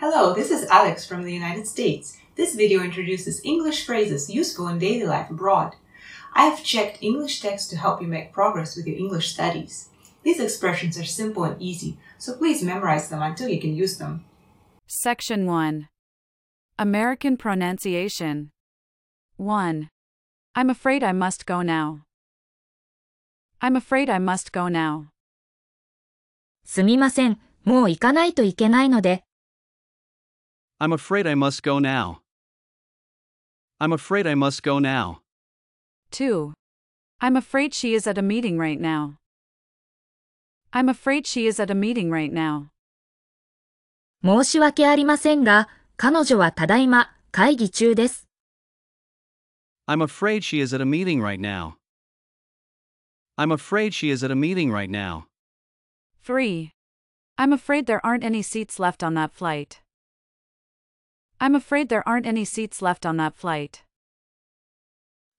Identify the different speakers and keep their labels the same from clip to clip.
Speaker 1: Hello, this is Alex from the United States. This video introduces English phrases useful in daily life abroad. I have checked English text to help you make progress with your English studies. These expressions are simple and easy, so please memorize them until you can use them.
Speaker 2: Section 1 American Pronunciation 1. I'm afraid I must go now. I'm afraid I must go now.
Speaker 3: すみません、もう行かないといけないので、
Speaker 4: I'm afraid I must go now. I'm afraid I must go now.
Speaker 2: 2. I'm afraid she is at a meeting right now. I'm afraid she is at a meeting right now.
Speaker 3: 申し訳ありませんが、彼女はただいま会議中です。
Speaker 4: I'm afraid she is at a meeting right now. I'm afraid she is at a meeting right now.
Speaker 2: 3. I'm afraid there aren't any seats left on that flight. I'm afraid there aren't any seats left on that flight.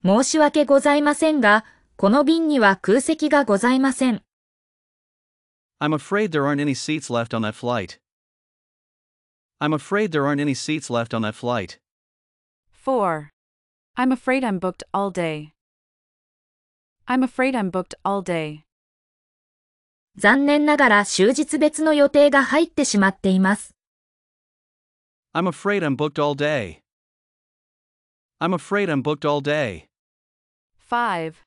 Speaker 3: 申し訳ございませんが、この便には空席がございません。
Speaker 4: I'm afraid there aren't any seats left on that flight. I'm afraid there aren't any seats left on that flight.
Speaker 2: 4. I'm afraid I'm booked all day. I'm afraid I'm booked all day.
Speaker 3: 残念ながら終日別の予定が入ってしまっています。
Speaker 4: I'm afraid I'm booked all day. I'm afraid I'm booked all day.
Speaker 2: 5.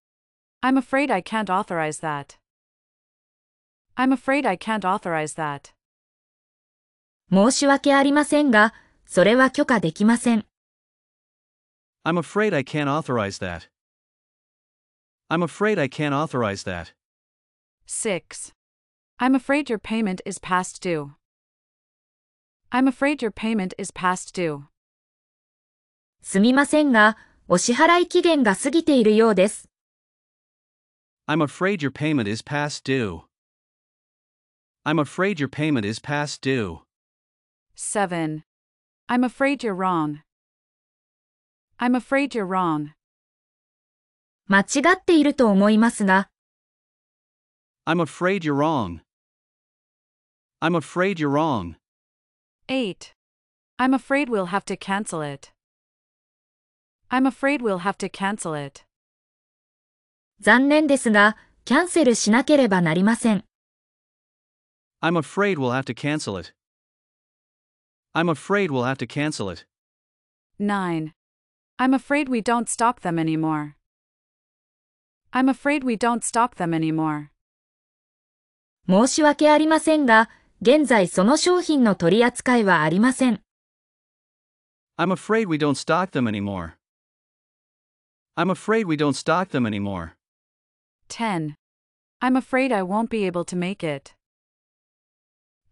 Speaker 2: I'm afraid I can't authorize that. I'm afraid I can't authorize that.
Speaker 3: 申し訳ありませんが、それは許可できません。
Speaker 4: I'm afraid I can't authorize that. I'm afraid I can't authorize that.
Speaker 2: 6. I'm afraid your payment is past due. I'm afraid your payment is past due.
Speaker 3: すみませんが、お支払い期限が過ぎているようです。
Speaker 4: I'm afraid your payment is past due. I'm afraid your payment is past due.
Speaker 2: 7. I'm afraid you're wrong. I'm afraid you're wrong.
Speaker 3: 間違っていると思いますが、
Speaker 4: I'm afraid you're wrong. I'm afraid you're wrong.
Speaker 2: 8. I'm afraid we'll have to cancel it. I'm afraid we'll have to cancel it.
Speaker 3: 残念ですが、キャンセルしなければなりません。
Speaker 4: I'm afraid we'll have to cancel it. I'm afraid we'll have to cancel it.
Speaker 2: 9. I'm afraid we don't stock them anymore. I'm afraid we don't stock them anymore.
Speaker 3: 申し訳ありませんが、 現在その商品の取り扱いはありません。
Speaker 4: I'm afraid we don't stock them anymore. I'm afraid we don't stock them anymore.
Speaker 2: 10. I'm afraid I won't be able to make it.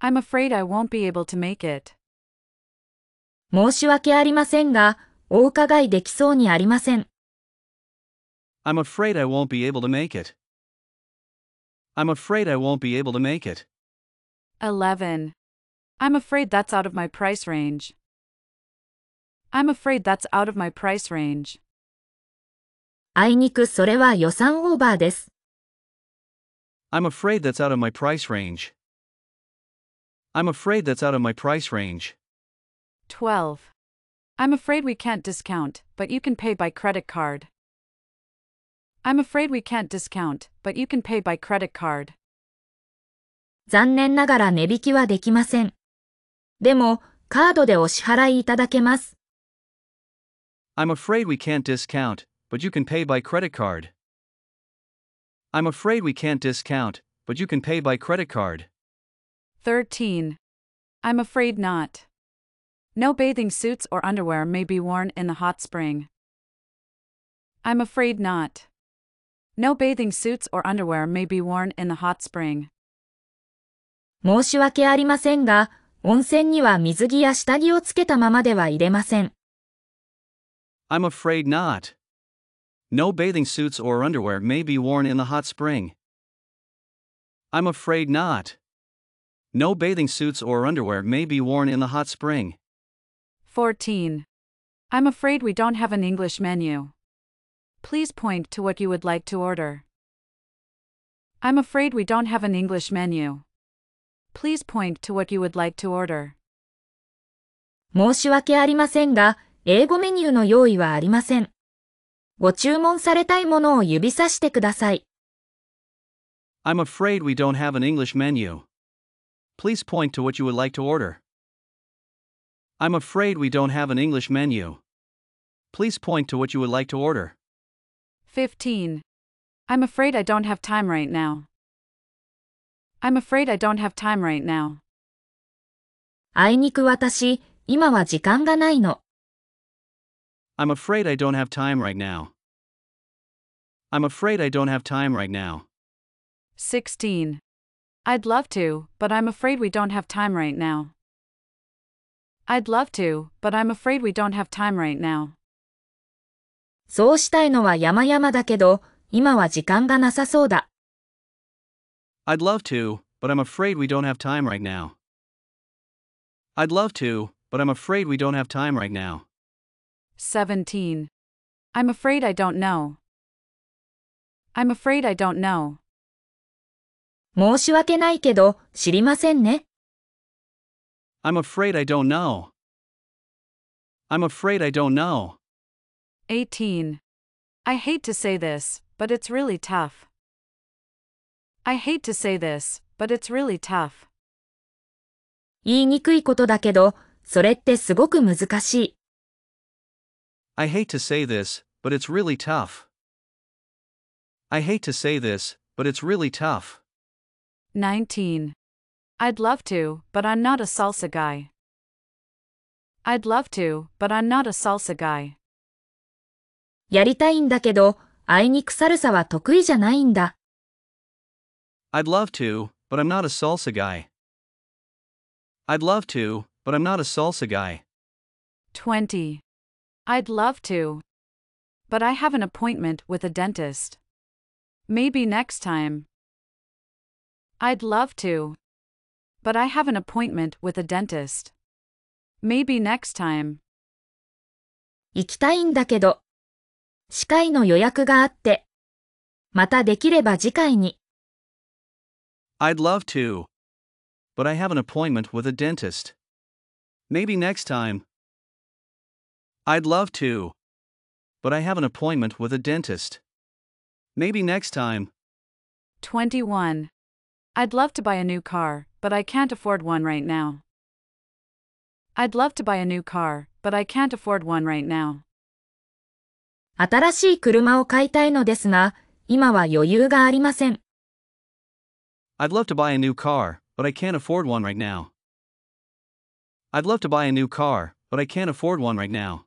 Speaker 2: I'm afraid I won't be able to make it.
Speaker 3: 申し訳ありませんが、お伺いできそうにありません。
Speaker 4: I'm afraid I won't be able to make it. I'm afraid I won't be able to make it.
Speaker 2: 11. I'm afraid that's out of my price range. I'm afraid that's out of my price range.
Speaker 3: あいにくそれは予算オーバーです。
Speaker 4: I'm afraid that's out of my price range. I'm afraid that's out of my price range.
Speaker 2: 12. I'm afraid we can't discount, but you can pay by credit card. I'm afraid we can't discount, but you can pay by credit card.
Speaker 3: 残念ながら値引きはできません。でも、カードでお支払いいただけます。
Speaker 4: I'm afraid we can't discount, but you can pay by credit card. I'm afraid we can't discount, but you can pay by credit card.
Speaker 2: 13. I'm afraid not. No bathing suits or underwear may be worn in the hot spring. I'm afraid not. No bathing suits or underwear may be worn in the hot spring.
Speaker 3: 申し訳ありませんが、温泉には水着や下着をつけたままでは入れません。
Speaker 4: I'm afraid not. No bathing suits or underwear may be worn in the hot spring. I'm afraid not. No bathing suits or underwear may be worn in the hot spring.
Speaker 2: 14. I'm afraid we don't have an English menu. Please point to what you would like to order. I'm afraid we don't have an English menu. Please point to what you would like to order.
Speaker 3: 申し訳ありませんが、英語メニューの用意はありません。ご注文されたいものを指さしてください。
Speaker 4: I'm afraid we don't have an English menu. Please point to what you would like to order. I'm afraid we don't have an English menu. Please point to what you would like to order.
Speaker 2: 15. I'm afraid I don't have time right now. I'm afraid I don't have time right now.
Speaker 3: あいにく私、今は時間がないの。
Speaker 4: I'm afraid I don't have time right now. I'm afraid I don't have time right now.
Speaker 2: 16. I'd love to, but I'm afraid we don't have time right now. I'd love to, but I'm afraid we don't have time right now.
Speaker 3: そうしたいのは山々だけど、今は時間がなさそうだ。
Speaker 4: I'd love to, but I'm afraid we don't have time right now. I'd love to, but I'm afraid we don't have time right now.
Speaker 2: 17. I'm afraid I don't know. I'm afraid I don't know.
Speaker 3: 申し訳ないけど、知りませんね。
Speaker 4: I'm afraid I don't know. I'm afraid I don't know.
Speaker 2: 18. I hate to say this, but it's really tough. I hate to say this, but it's really tough.
Speaker 3: 言いにくいことだけど、それってすごく難しい。
Speaker 4: I hate to say this, but it's really tough. I hate to say this, but it's really tough.
Speaker 2: 19. I'd love to, but I'm not a salsa guy. I'd love to, but I'm not a salsa guy.
Speaker 3: やりたいんだけど、あいにくサルサは得意じゃないんだ。
Speaker 4: I'd love to, but I'm not a salsa guy. I'd love to, but I'm not a salsa guy.
Speaker 2: 20. I'd love to. But I have an appointment with a dentist. Maybe next time. I'd love to. But I have an appointment with a dentist. Maybe next time.
Speaker 3: 行きたいんだけど。歯科医の予約があって。またできれば次回に。
Speaker 4: I'd love to. But I have an appointment with a dentist. Maybe next time. I'd love to. But I have an appointment with a dentist. Maybe next time.
Speaker 2: 21. I'd love to buy a new car, but I can't afford one right now. I'd love to buy a new car, but I can't afford one right now.
Speaker 3: 新しい車を買いたいのですが、今は余裕がありません。
Speaker 4: I'd love to buy a new car, but I can't afford one right now. I'd love to buy a new car, but I can't afford one right now.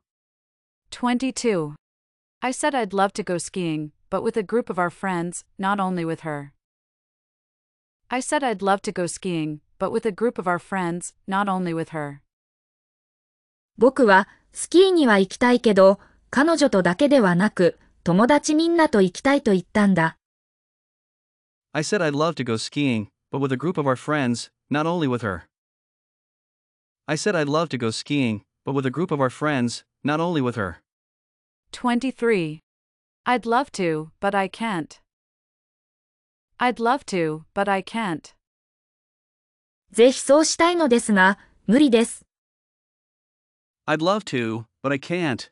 Speaker 2: 22. I said I'd love to go skiing, but with a group of our friends, not only with her. I said I'd love to go skiing, but with a group of our friends, not only with her.
Speaker 3: 僕はスキーには行きたいけど、彼女とだけではなく、友達みんなと行きたいと言ったんだ。
Speaker 4: I said I'd love to go skiing, but with a group of our friends, not only with her. I said I'd love to go skiing, but with a group of our friends, not only with her.
Speaker 2: 23. I'd love to, but I can't. I'd love to, but I can't.
Speaker 3: ぜひそうしたいのですが、無理です。
Speaker 4: I'd love to, but I can't.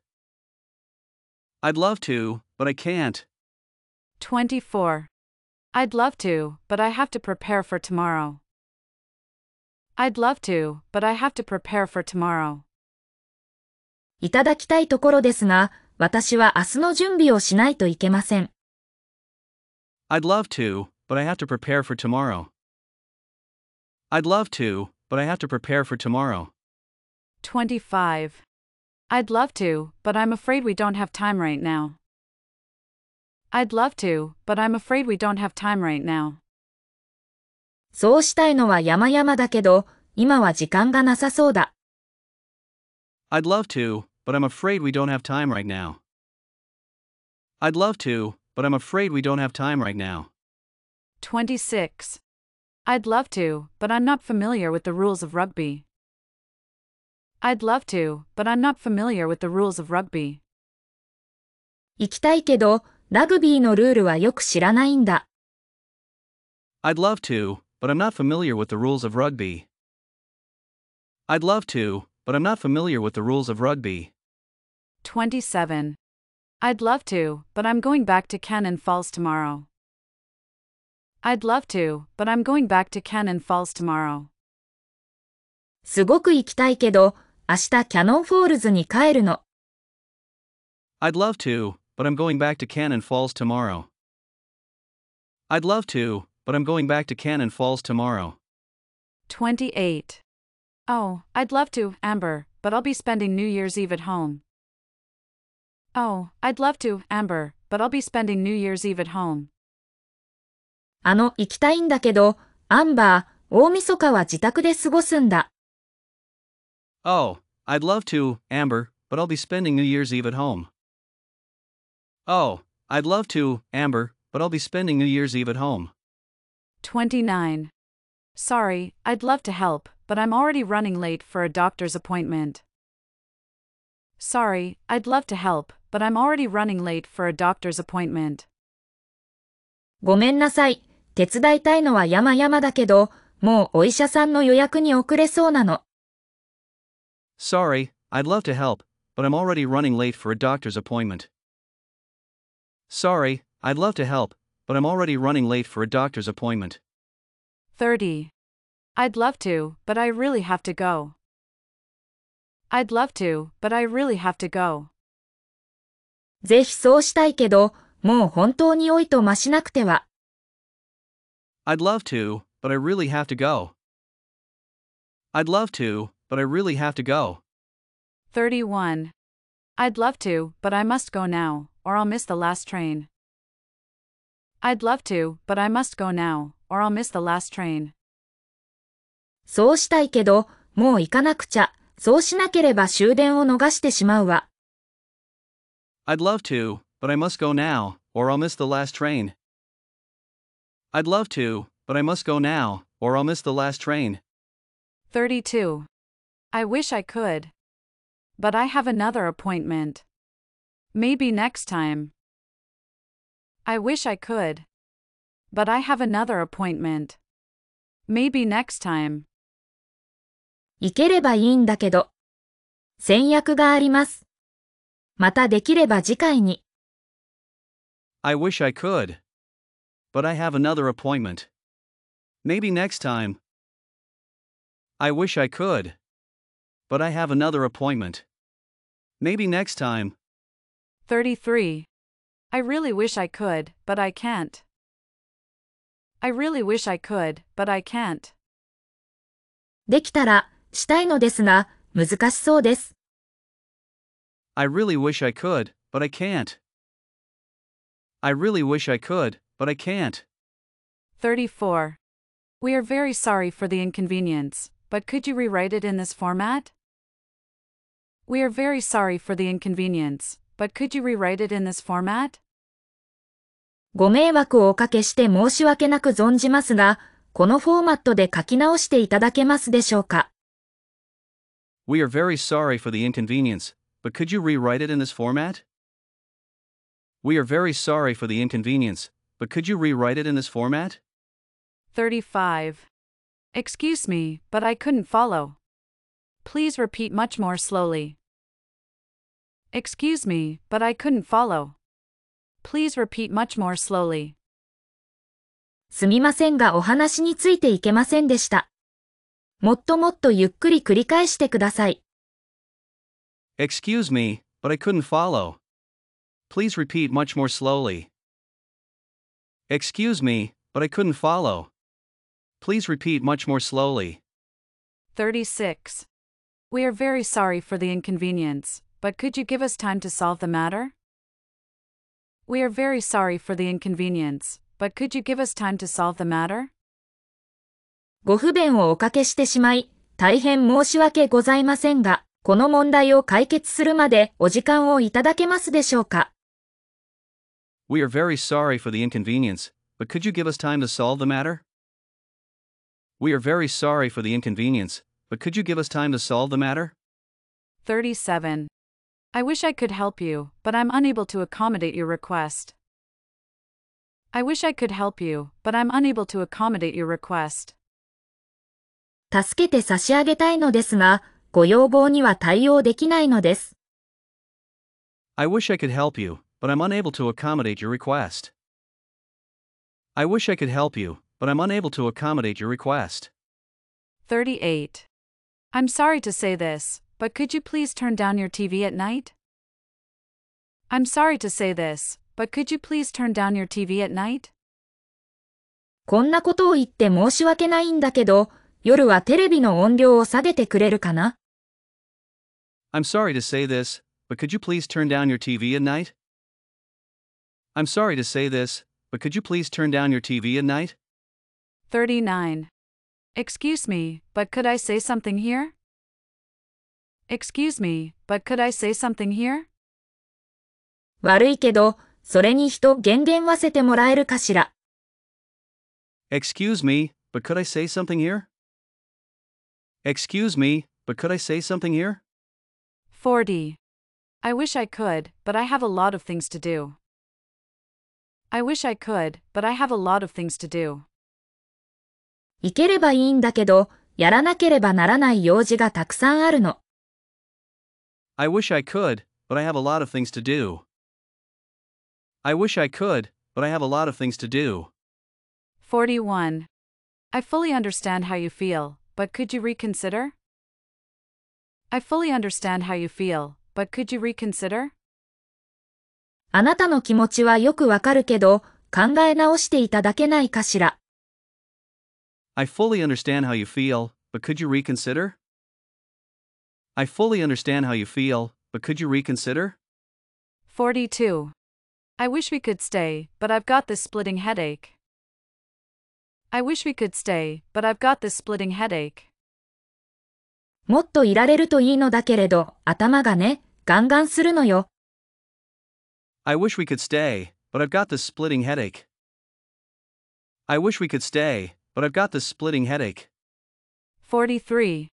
Speaker 4: I'd love to, but I can't.
Speaker 2: 24. I'd love to, but I have to prepare for tomorrow. I'd love to, but I have to prepare for tomorrow.
Speaker 3: いただきたいところですが、私は明日の準備をしないといけません。
Speaker 4: I'd love to, but I have to prepare for tomorrow. I'd love to, but I have to prepare for tomorrow.
Speaker 2: 25. I'd love to, but I'm afraid we don't have time right now. I'd love to, but I'm afraid we don't have time right now.
Speaker 3: そうしたいのは山々だけど、今は時間がなさそうだ。
Speaker 4: I'd love to, but I'm afraid we don't have time right now. I'd love to, but I'm afraid we don't have time right now.
Speaker 2: 26. I'd love to, but I'm not familiar with the rules of rugby. I'd love to, but I'm not familiar with the rules of rugby.
Speaker 3: 行きたいけど、 ラグビーのルールはよく知らないんだ。
Speaker 4: I'd love to, but I'm not familiar with the rules of rugby. I'd love to, but I'm not familiar with the rules of rugby.
Speaker 2: 27. I'd love to, but I'm going back to Cannon Falls tomorrow. I'd love to, but I'm going back to Cannon Falls tomorrow.
Speaker 3: すごく行きたいけど、明日キャノンフォールズに帰るの。
Speaker 4: I'd love to, but I'm going back to Cannon Falls tomorrow. I'd love to, but I'm going back to Cannon Falls tomorrow.
Speaker 2: 28. Oh, I'd love to, Amber, but I'll be spending New Year's Eve at home. Oh, I'd love to, Amber, but I'll be spending New Year's Eve at home.
Speaker 3: あの、行きたいんだけど、アンバー、大晦日は自宅で過ごすんだ。
Speaker 4: Oh, I'd love to, Amber, but I'll be spending New Year's Eve at home. Oh, I'd love to, Amber, but I'll be spending New Year's Eve at home.
Speaker 2: 29. Sorry, I'd love to help, but I'm already running late for a doctor's appointment. Sorry, I'd love to help, but I'm already running late for a doctor's appointment.
Speaker 3: ごめんなさい。手伝いたいのは山々だけど、もうお医者さんの予約に遅れそうなの。
Speaker 4: Sorry, I'd love to help, but I'm already running late for a doctor's appointment. Sorry, I'd love to help, but I'm already running late for a doctor's appointment.
Speaker 2: 30. I'd love to, but I really have to go. I'd love to, but I really have to go.
Speaker 3: ぜひそうしたいけど、もう本当に老いと増しなくては。
Speaker 4: I'd love to, but I really have to go. I'd love to, but I really have to go.
Speaker 2: 31. I'd love to, but I must go now, or I'll miss the last train. I'd love to, but I must go now, or I'll miss the last train.
Speaker 3: そうしたいけど、もう行かなくちゃ。そうしなければ終電を逃してしまうわ。
Speaker 4: I'd love to, but I must go now, or I'll miss the last train. I'd love to, but I must go now, or I'll miss the last train.
Speaker 2: 32. I wish I could. But I have another appointment. Maybe next time. I wish I could. But I have another appointment. Maybe next time.
Speaker 3: 行ければいいんだけど。先約があります。またできれば次回に。
Speaker 4: I wish I could. But I have another appointment. Maybe next time. I wish I could. But I have another appointment. Maybe next time.
Speaker 2: 33. I really wish I could, but I can't. I really wish I could, but I can't.
Speaker 3: できたら、したいのですが、難しそうです。
Speaker 4: I really wish I could, but I can't. I really wish I could, but I can't.
Speaker 2: 34. We are very sorry for the inconvenience, but could you rewrite it in this format? We are very sorry for the inconvenience, but could you rewrite it in this format?
Speaker 3: ご迷惑をおかけして申し訳なく存じますが、このフォーマットで書き直していただけますでしょうか
Speaker 4: We are very sorry for the inconvenience, but could you rewrite it in this format? We are very sorry for the inconvenience, but could you rewrite it in this format?
Speaker 2: 35. Excuse me, but I couldn't follow. Please repeat much more slowly. Excuse me, but I couldn't follow. Please repeat much more slowly.
Speaker 3: すみませんがお話についていけませんでした。もっともっとゆっくり繰り返してください。
Speaker 4: Excuse me, but I couldn't follow. Please repeat much more slowly. Excuse me, but I couldn't follow. Please repeat much more slowly.
Speaker 2: 36. We are very sorry for the inconvenience, but could you give us time to solve the matter? We are very sorry for the inconvenience, but could you give us time to solve the matter?
Speaker 3: ご不便をおかけしてしまい、大変申し訳ございませんが、この問題を解決するまでお時間をいただけますでしょうか
Speaker 4: We are very sorry for the inconvenience, but could you give us time to solve the matter? We are very sorry for the inconvenience, but could you give us time to solve the matter?
Speaker 2: 37. I wish I could help you, but I'm unable to accommodate your request. I wish I could help you, but I'm unable to accommodate your request.
Speaker 3: 助けて差し上げたいのですが、 ご要望には対応できないのです。
Speaker 4: I wish I could help you, but I'm unable to accommodate your request. I wish I could help you, but I'm unable to accommodate your request.
Speaker 2: 38. I'm sorry to say this, but could you please turn down your TV at night? I'm sorry to say this, but could you please turn down your TV at night?
Speaker 3: こんなことを言って申し訳ないんだけど、夜はテレビの音量を下げてくれるかな
Speaker 4: I'm sorry to say this, but could you please turn down your TV at night? I'm sorry to say this, but could you please turn down your TV at night?
Speaker 2: 39. Excuse me, but could I say something here? Excuse me, but could I say something here?
Speaker 3: 悪いけど、それに人減減わせてもらえるかしら。
Speaker 4: Excuse me, but could I say something here? Excuse me, but could I say something here?
Speaker 2: 40. I wish I could, but I have a lot of things to do. I wish I could, but I have a lot of things to do.
Speaker 3: 行ければいいんだけど、やらなければならない用事がたくさんあるの。
Speaker 4: I wish I could, but I have a lot of things to do. I wish I could, but I have a lot of things to do.
Speaker 2: 41. I fully understand how you feel, but could you reconsider? I fully understand how you feel, but could you reconsider?
Speaker 3: あなたの気持ちはよくわかるけど、考え直していただけないかしら。
Speaker 4: I fully understand how you feel, but could you reconsider? I fully understand how you feel, but could you reconsider?
Speaker 2: 42. I wish we could stay, but I've got this splitting headache. I wish we could stay, but I've got this splitting headache.
Speaker 3: もっといられるといいのだけれど、頭がね、ガンガンするのよ。
Speaker 4: I wish we could stay, but I've got this splitting headache. I wish we could stay, but I've got this splitting headache.
Speaker 2: 43.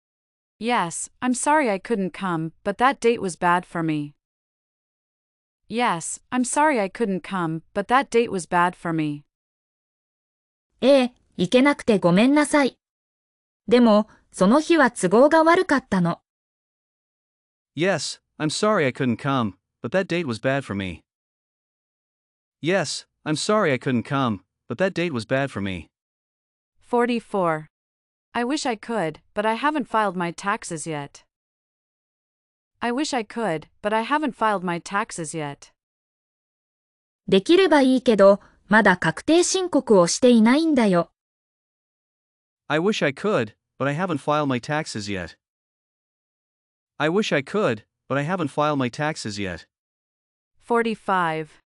Speaker 2: Yes, I'm sorry I couldn't come, but that date was bad for me. Yes, I'm sorry I couldn't come, but that date was bad for me.
Speaker 3: ええ、行けなくてごめんなさい。でも、その日は都合が悪かったの。
Speaker 4: Yes, I'm sorry I couldn't come, but that date was bad for me. Yes, I'm sorry I couldn't come, but that date was bad for me.
Speaker 2: 44. I wish I could, but I haven't filed my taxes yet. I wish I could, but I haven't filed my taxes yet.
Speaker 3: できればいいけど、まだ確定申告をしていないんだよ。
Speaker 4: I wish I could, but I haven't filed my taxes yet. I wish I could, but I haven't filed my taxes yet.
Speaker 2: 45.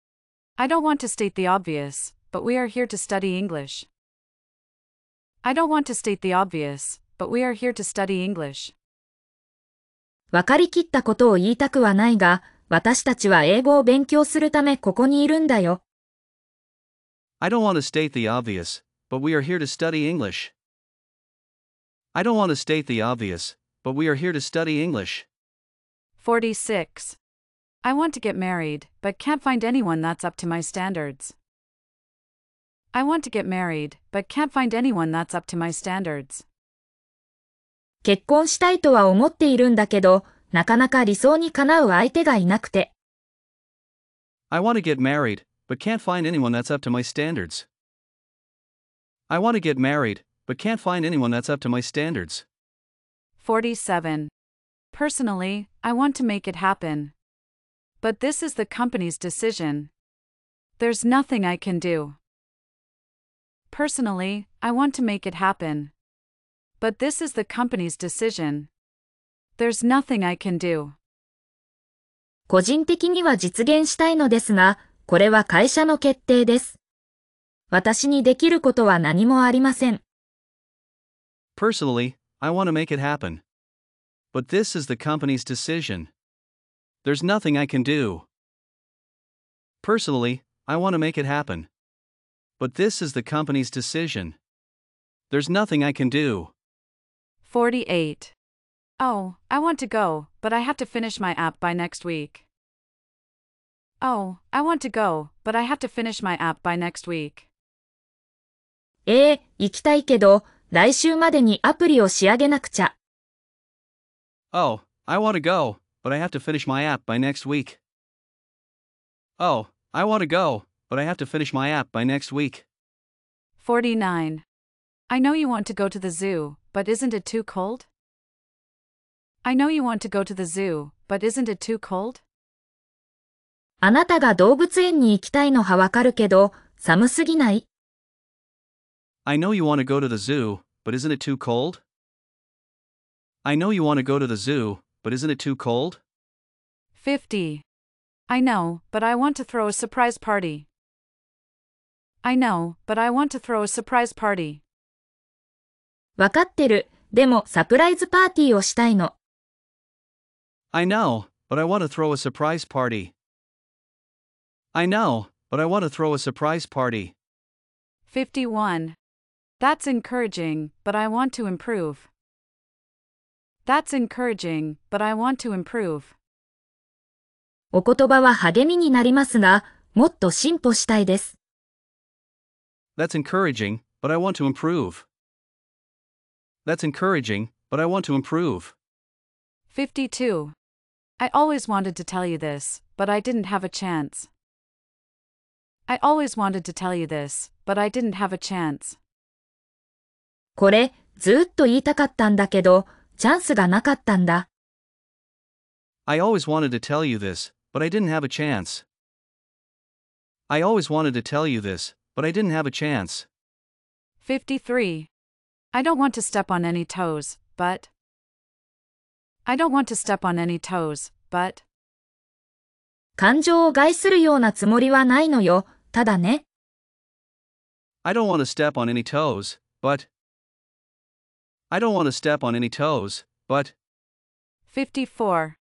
Speaker 2: I don't want to state the obvious, but we are here to study English. I don't want to state the obvious, but we are here to study English.
Speaker 3: わかりきったことを言いたくはないが、私たちは英語を勉強するためここにいるんだよ。
Speaker 4: I don't want to state the obvious, but we are here to study English. I don't want to state the obvious, but we are here to study English.
Speaker 2: 46. I want to get married, but can't find anyone that's up to my standards. I want to get married, but can't find anyone that's up to my standards.
Speaker 3: 結婚したいとは思っているんだけど、なかなか理想にかなう相手がいなくて。
Speaker 4: I want to get married, but can't find anyone that's up to my standards. I want to get married, but can't find anyone that's up to my standards.
Speaker 2: 47. Personally, I want to make it happen. But this is the company's decision. There's nothing I can do. Personally, I want to make it happen. But this is the company's decision. There's nothing I can do.
Speaker 3: 個人的には実現したいのですが、これは会社の決定です。私にできることは何もありません。
Speaker 4: Personally, I want to make it happen. But this is the company's decision. There's nothing I can do. Personally, I want to make it happen. But this is the company's decision. There's nothing I can do.
Speaker 2: 48. Oh, I want to go, but I have to finish my app by next week. Oh, I want to go, but I have to finish my app by next week.
Speaker 3: ええ、行きたいけど、来週までにアプリを仕上げなくちゃ。
Speaker 4: Oh, I want to go, but I have to finish my app by next week. Oh, I want to go, but I have to finish my app by next week.
Speaker 2: 49. I know you want to go to the zoo, but isn't it too cold? I know you want to go to the zoo, but isn't it too cold?
Speaker 3: あなたが動物園に行きたいのはわかるけど、寒すぎない
Speaker 4: I know you want to go to the zoo, but isn't it too cold? I know you want to go to the zoo, but isn't it too cold?
Speaker 2: 50. I know, but I want to throw a surprise party. I know, but I want to throw a surprise party.
Speaker 3: わかってる。でもサプライズパーティーをしたいの。
Speaker 4: I know, but I want to throw a surprise party. I know, but I want to throw a surprise party.
Speaker 2: 51. That's encouraging, but I want to improve. That's encouraging, but I want to improve.
Speaker 3: お言葉は励みになりますが、もっと進歩したいです。
Speaker 4: That's encouraging, but I want to improve. That's encouraging, but I want to improve.
Speaker 2: 52. I always wanted to tell you this, but I didn't have a chance. I always wanted to tell you this, but I didn't have a chance.
Speaker 3: これ、ずっと言いたかったんだけど、チャンスがなかったんだ。
Speaker 4: I always wanted to tell you this, but I didn't have a chance. I always wanted to tell you this, but I didn't have a chance.
Speaker 2: 53. I don't want to step on any toes, but. I don't want to step on any toes, but.
Speaker 3: 感情を害するようなつもりはないのよ、ただね。
Speaker 4: I don't want to step on any toes, but. I don't want to step on any toes, but.
Speaker 2: 54.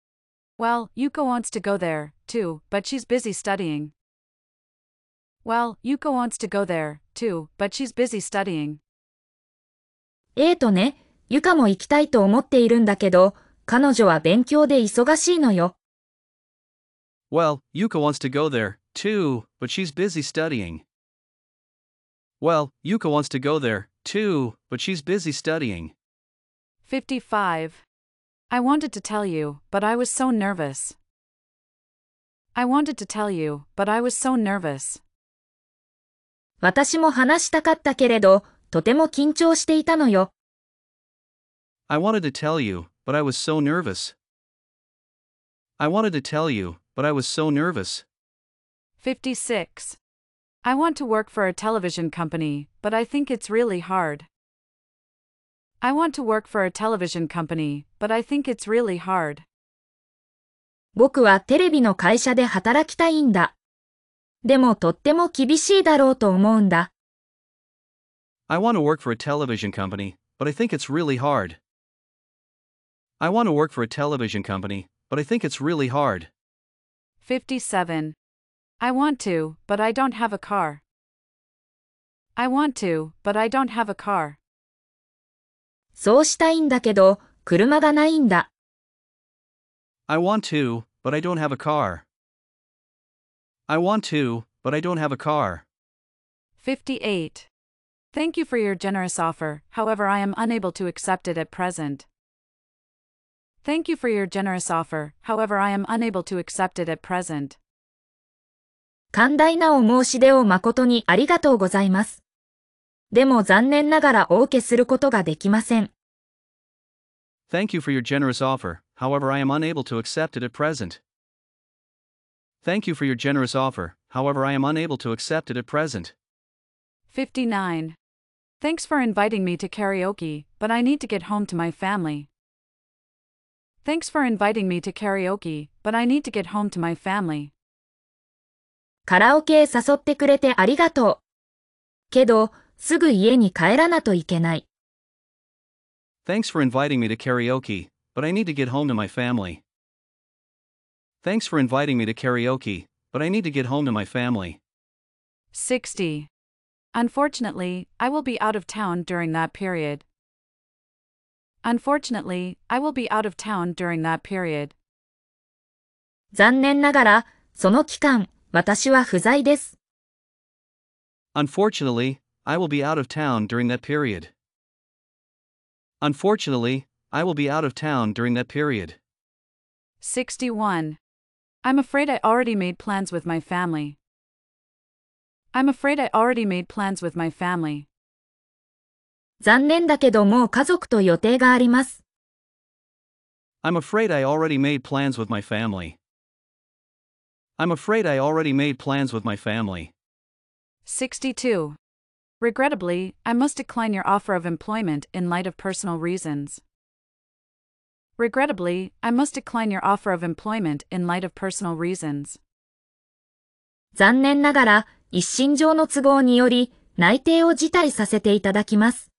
Speaker 2: Well, Yuka wants to go there, too, but she's busy studying. Well, Yuko wants to go there, too, but she's busy studying.
Speaker 3: えーとね、ゆかも行きたいと思っているんだけど、彼女は勉強で忙しいのよ。
Speaker 4: Well, Yuka wants to go there, too, but she's busy studying. Well, Yuka wants to go there, too, but she's busy studying.
Speaker 2: 55. I wanted to tell you, but I was so nervous. I wanted to tell you, but I was so nervous.
Speaker 3: 私も話したかったけれど、とても緊張していたのよ。
Speaker 4: I wanted to tell you, but I was so nervous. I wanted to tell you, but I was so nervous.
Speaker 2: 56. I want to work for a television company, but I think it's really hard. I want to work for a television company, but I think it's really hard.
Speaker 3: 僕はテレビの会社で働きたいんだ。でもとっても厳しいだろうと思うんだ。
Speaker 4: I want to work for a television company, but I think it's really hard. I want to work for a television company, but I think it's really hard.
Speaker 2: 57. I want to, but I don't have a car. I want to, but I don't have a car.
Speaker 3: そうしたいんだけど、車がないんだ。
Speaker 4: I want to, but I don't have a car. I want to, but I don't have a car.
Speaker 2: 58. Thank you for your generous offer, however, I am unable to accept it at present. Thank you for your generous offer, however, I am unable to accept it at present.
Speaker 3: 寛大なお申し出を誠にありがとうございます。でも残念ながらお受けすることができません。
Speaker 4: Thank you for your generous offer, however, I am unable to accept it at present. Thank you for your generous offer, however, I am unable to accept it at present.
Speaker 2: 59. Thanks for inviting me to karaoke, but I need to get home to my family. Thanks for inviting me to karaoke, but I need to get home to my family.
Speaker 3: カラオケへ誘ってくれてありがとう。けど、すぐ家に帰らなといけない。
Speaker 4: Thanks for inviting me to karaoke, but I need to get home to my family. Thanks for inviting me to karaoke, but I need to get home to my family.
Speaker 2: 60. Unfortunately, I will be out of town during that period. Unfortunately, I will be out of town during that period.
Speaker 3: 残念ながら、その期間、私は不在です。
Speaker 4: Unfortunately, I will be out of town during that period. Unfortunately, I will be out of town during that period.
Speaker 2: 61. I'm afraid I already made plans with my family. I'm afraid I already made plans with my family.
Speaker 3: 残念だけどもう家族と予定があります。
Speaker 4: I'm afraid I already made plans with my family. I'm afraid I already made plans with my family.
Speaker 2: 62. Regrettably, I must decline your offer of employment in light of personal reasons. Regrettably, I must decline your offer of employment in light of personal reasons.
Speaker 3: 残念ながら、一身上の都合により、内定を辞退させていただきます。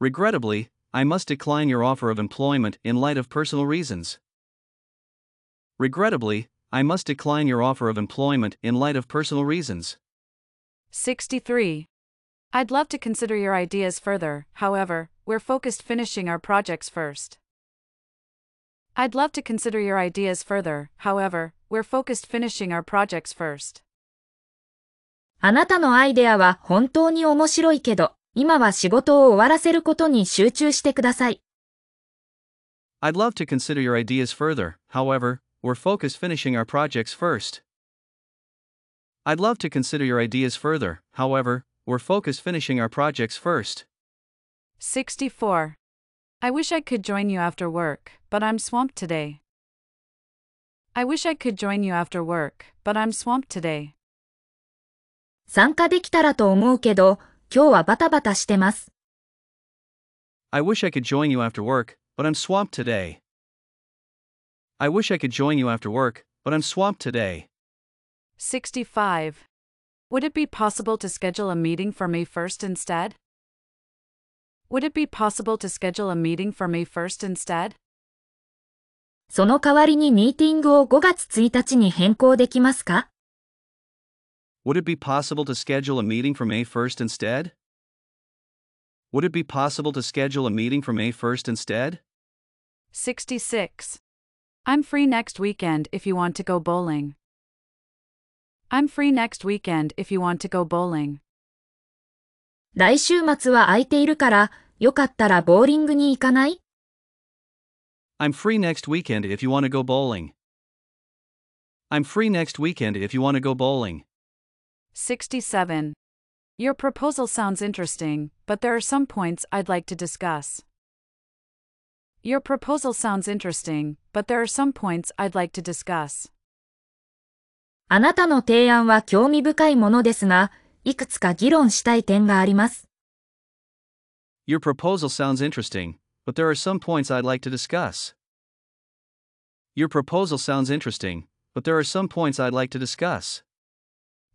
Speaker 4: Regrettably, I must decline your offer of employment in light of personal reasons. Regrettably, I must decline your offer of employment in light of personal reasons.
Speaker 2: 63. I'd love to consider your ideas further, however, we're focused finishing our projects first. I'd love to consider your ideas further, however, we're focused finishing our projects first.
Speaker 3: あなたのアイデアは本当に面白いけど、今は仕事を終わらせることに集中してください。
Speaker 4: I'd love to consider your ideas further, however, we're focused finishing our projects first. I'd love to consider your ideas further, however, we're focused finishing our projects first.
Speaker 2: 64. I wish I could join you after work, but I'm swamped today. I wish I could join you after work, but I'm swamped today.
Speaker 3: 参加できたらと思うけど、今日はバタバタしてます。
Speaker 4: I wish I could join you after work, but I'm swamped today. I wish I could join you after work, but I'm swamped today.
Speaker 2: 65. Would it be possible to schedule a meeting for May 1st instead? Would it be possible to schedule a meeting for May 1st instead?
Speaker 3: その代わりにミーティングを5月1日に変更できますか
Speaker 4: Would it be possible to schedule a meeting for May 1st instead? Would it be possible to schedule a meeting for May 1st instead?
Speaker 2: 66. I'm free next weekend if you want to go bowling. I'm free next weekend if you want to go bowling.
Speaker 3: 来週末は空いているから、よかったらボーリングに行かない
Speaker 4: I'm free next weekend if you want to go bowling. I'm free next weekend if you want to go bowling.
Speaker 2: 67. Your proposal sounds interesting, but there are some points I'd like to discuss. Your proposal sounds interesting, but there are some points I'd like to discuss.
Speaker 3: あなたの提案は興味深いものですが、 いくつか議論したい点があります。
Speaker 4: Your proposal sounds interesting, but there are some points I'd like to discuss. Your proposal sounds interesting, but there are some points I'd like to discuss.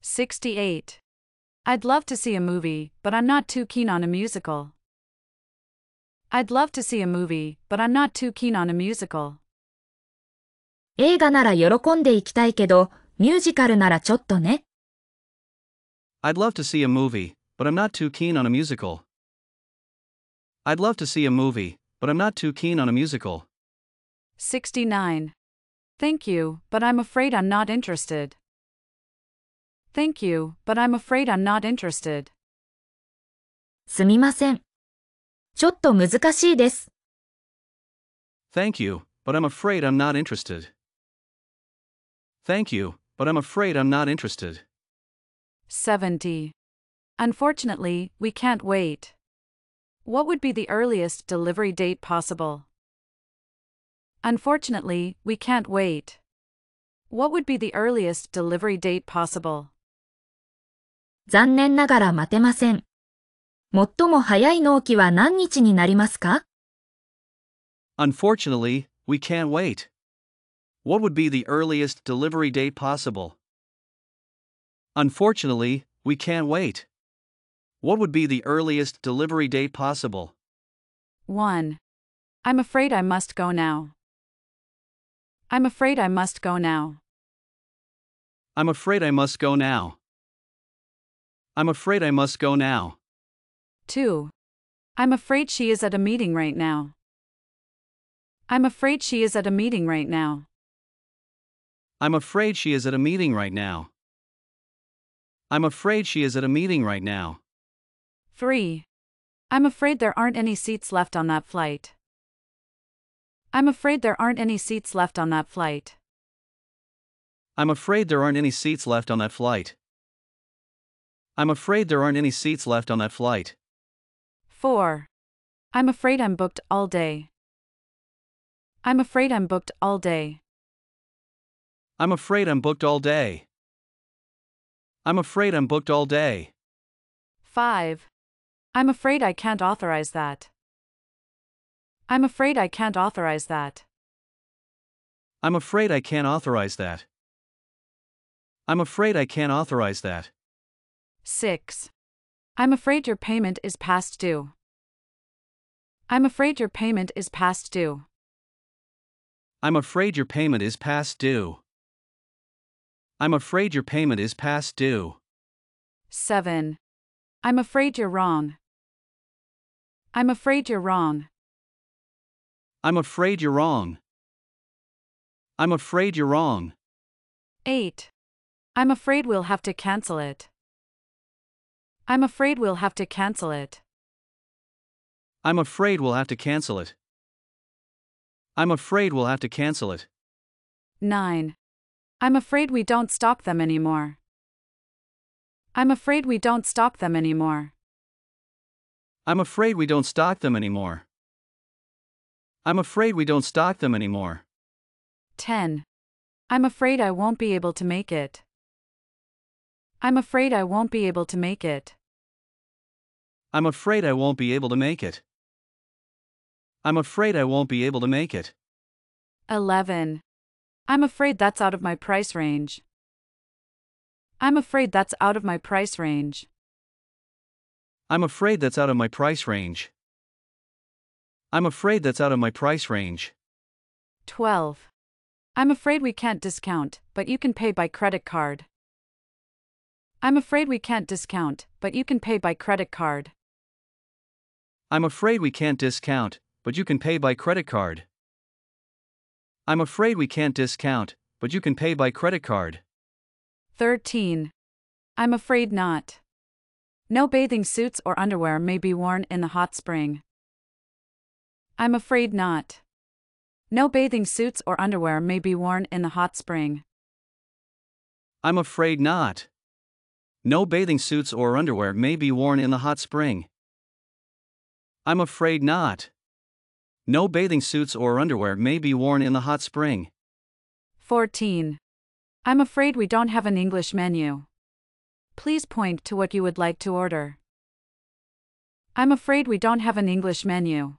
Speaker 2: 68. I'd love to see a movie, but I'm not too keen on a musical. I'd love to see a movie, but I'm not too keen on a musical.
Speaker 3: 映画なら喜んで行きたいけど、ミュージカルならちょっとね。
Speaker 4: I'd love to see a movie, but I'm not too keen on a musical. I'd love to see a movie, but I'm not too keen on a musical.
Speaker 2: 69. Thank you, but I'm afraid I'm not interested. Thank you, but I'm afraid I'm not interested.
Speaker 3: すみません。ちょっと難しいです。
Speaker 4: Thank you, but I'm afraid I'm not interested. Thank you, but I'm afraid I'm not interested.
Speaker 2: 70. Unfortunately, we can't wait. What would be the earliest delivery date possible? Unfortunately, we can't wait. What would be the earliest delivery date possible?
Speaker 3: 残念ながら待てません。最も早い納期は何日になりますか
Speaker 4: Unfortunately, we can't wait. What would be the earliest delivery date possible? Unfortunately, we can't wait. What would be the earliest delivery date possible?
Speaker 2: 1. I'm afraid I must go now. I'm afraid I must go now.
Speaker 4: I'm afraid I must go now. I'm afraid I must go now.
Speaker 2: 2. I'm afraid she is at a meeting right now. I'm afraid she is at a meeting right now.
Speaker 4: I'm afraid she is at a meeting right now. I'm afraid she is at a meeting right now.
Speaker 2: 3. I'm afraid there aren't any seats left on that flight. I'm afraid there aren't any seats left on that flight.
Speaker 4: I'm afraid there aren't any seats left on that flight. I'm afraid there aren't any seats left on that flight.
Speaker 2: 4. I'm afraid I'm booked all day. I'm afraid I'm booked all day.
Speaker 4: I'm afraid I'm booked all day. I'm afraid I'm booked all day.
Speaker 2: 5. I'm afraid I can't authorize that. I'm afraid I can't authorize that.
Speaker 4: I'm afraid I can't authorize that. I'm afraid I can't authorize that.
Speaker 2: 6. I'm afraid your payment is past due. I'm afraid your payment is past due.
Speaker 4: I'm afraid your payment is past due. I'm afraid your payment is past due.
Speaker 2: 7. I'm afraid you're wrong. I'm afraid you're wrong.
Speaker 4: I'm afraid you're wrong. I'm afraid you're wrong.
Speaker 2: 8. I'm afraid we'll have to cancel it. I'm afraid we'll have to cancel it.
Speaker 4: I'm afraid we'll have to cancel it. I'm afraid we'll have to cancel it.
Speaker 2: 9. I'm afraid we don't stock them anymore. I'm afraid we don't stock them anymore.
Speaker 4: I'm afraid we don't stock them anymore. I'm afraid we don't stock them anymore.
Speaker 2: 10. I'm afraid I won't be able to make it. I'm afraid I won't be able to make it.
Speaker 4: I'm afraid I won't be able to make it. I'm afraid I won't be able to make it.
Speaker 2: 11. I'm afraid that's out of my price range. I'm afraid that's out of my price range.
Speaker 4: I'm afraid that's out of my price range. I'm afraid that's out of my price range.
Speaker 2: 12. I'm afraid we can't discount, but you can pay by credit card. I'm afraid we can't discount, but you can pay by credit card.
Speaker 4: I'm afraid we can't discount, but you can pay by credit card. I'm afraid we can't discount, but you can pay by credit card.
Speaker 2: 13. I'm afraid not. No bathing suits or underwear may be worn in the hot spring. I'm afraid not. No bathing suits or underwear may be worn in the hot spring.
Speaker 4: I'm afraid not. No bathing suits or underwear may be worn in the hot spring. I'm afraid not. No bathing suits or underwear may be worn in the hot spring.
Speaker 2: 14. I'm afraid we don't have an English menu. Please point to what you would like to order. I'm afraid we don't have an English menu.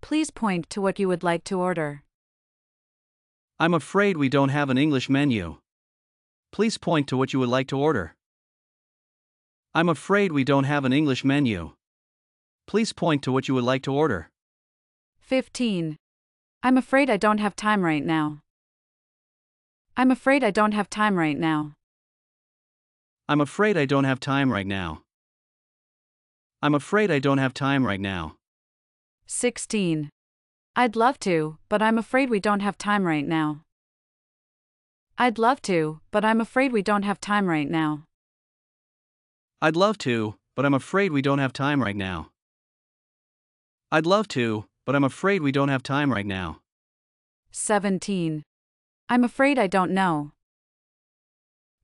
Speaker 2: Please point to what you would like to order.
Speaker 4: I'm afraid we don't have an English menu. Please point to what you would like to order. I'm afraid we don't have an English menu. Please point to what you would like to order.
Speaker 2: 15. I'm afraid I don't have time right now. I'm afraid I don't have time right now.
Speaker 4: I'm afraid I don't have time right now. I'm afraid I don't have time right now.
Speaker 2: 16. I'd love to, but I'm afraid we don't have time right now. I'd love to, but I'm afraid we don't have time right now.
Speaker 4: I'd love to, but I'm afraid we don't have time right now. I'd love to, but I'm afraid we don't have time right now.
Speaker 2: 17. I'm afraid I don't know.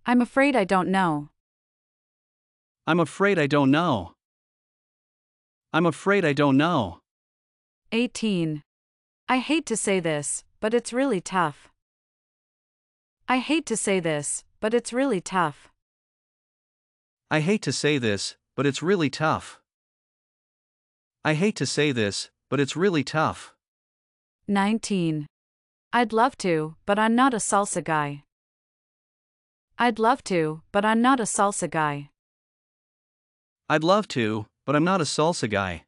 Speaker 2: I'm afraid I don't know.
Speaker 4: I'm afraid I don't know. I'm afraid I don't know.
Speaker 2: 18. I hate to say this, but it's really tough. I hate to say this, but it's really tough.
Speaker 4: I hate to say this, but it's really tough. I hate to say this, but it's really tough.
Speaker 2: 19. I'd love to, but I'm not a salsa guy. I'd love to, but I'm not a salsa guy.
Speaker 4: I'd love to, but I'm not a salsa guy.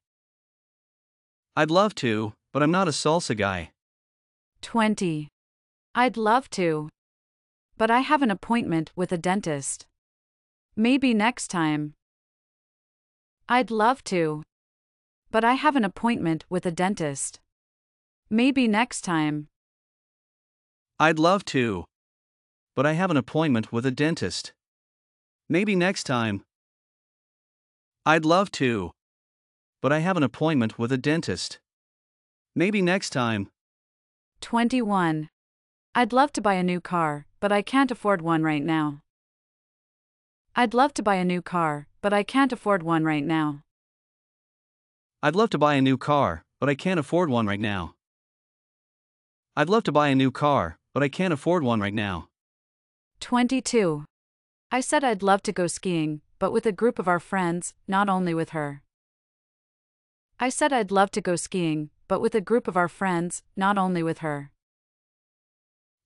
Speaker 4: I'd love to, but I'm not a salsa guy.
Speaker 2: 20. I'd love to. But I have an appointment with a dentist. Maybe next time. I'd love to. But I have an appointment with a dentist. Maybe next time.
Speaker 4: I'd love to. But I have an appointment with a dentist. Maybe next time. I'd love to. but I have an appointment with a dentist. Maybe next time.
Speaker 2: 21. I'd love to buy a new car, but I can't afford one right now. I'd love to buy a new car, but I can't afford one right now.
Speaker 4: I'd love to buy a new car, but I can't afford one right now. I'd love to buy a new car, but I can't afford one right now.
Speaker 2: 22. I said I'd love to go skiing, but with a group of our friends, not only with her. I said I'd love to go skiing, but with a group of our friends, not only with her.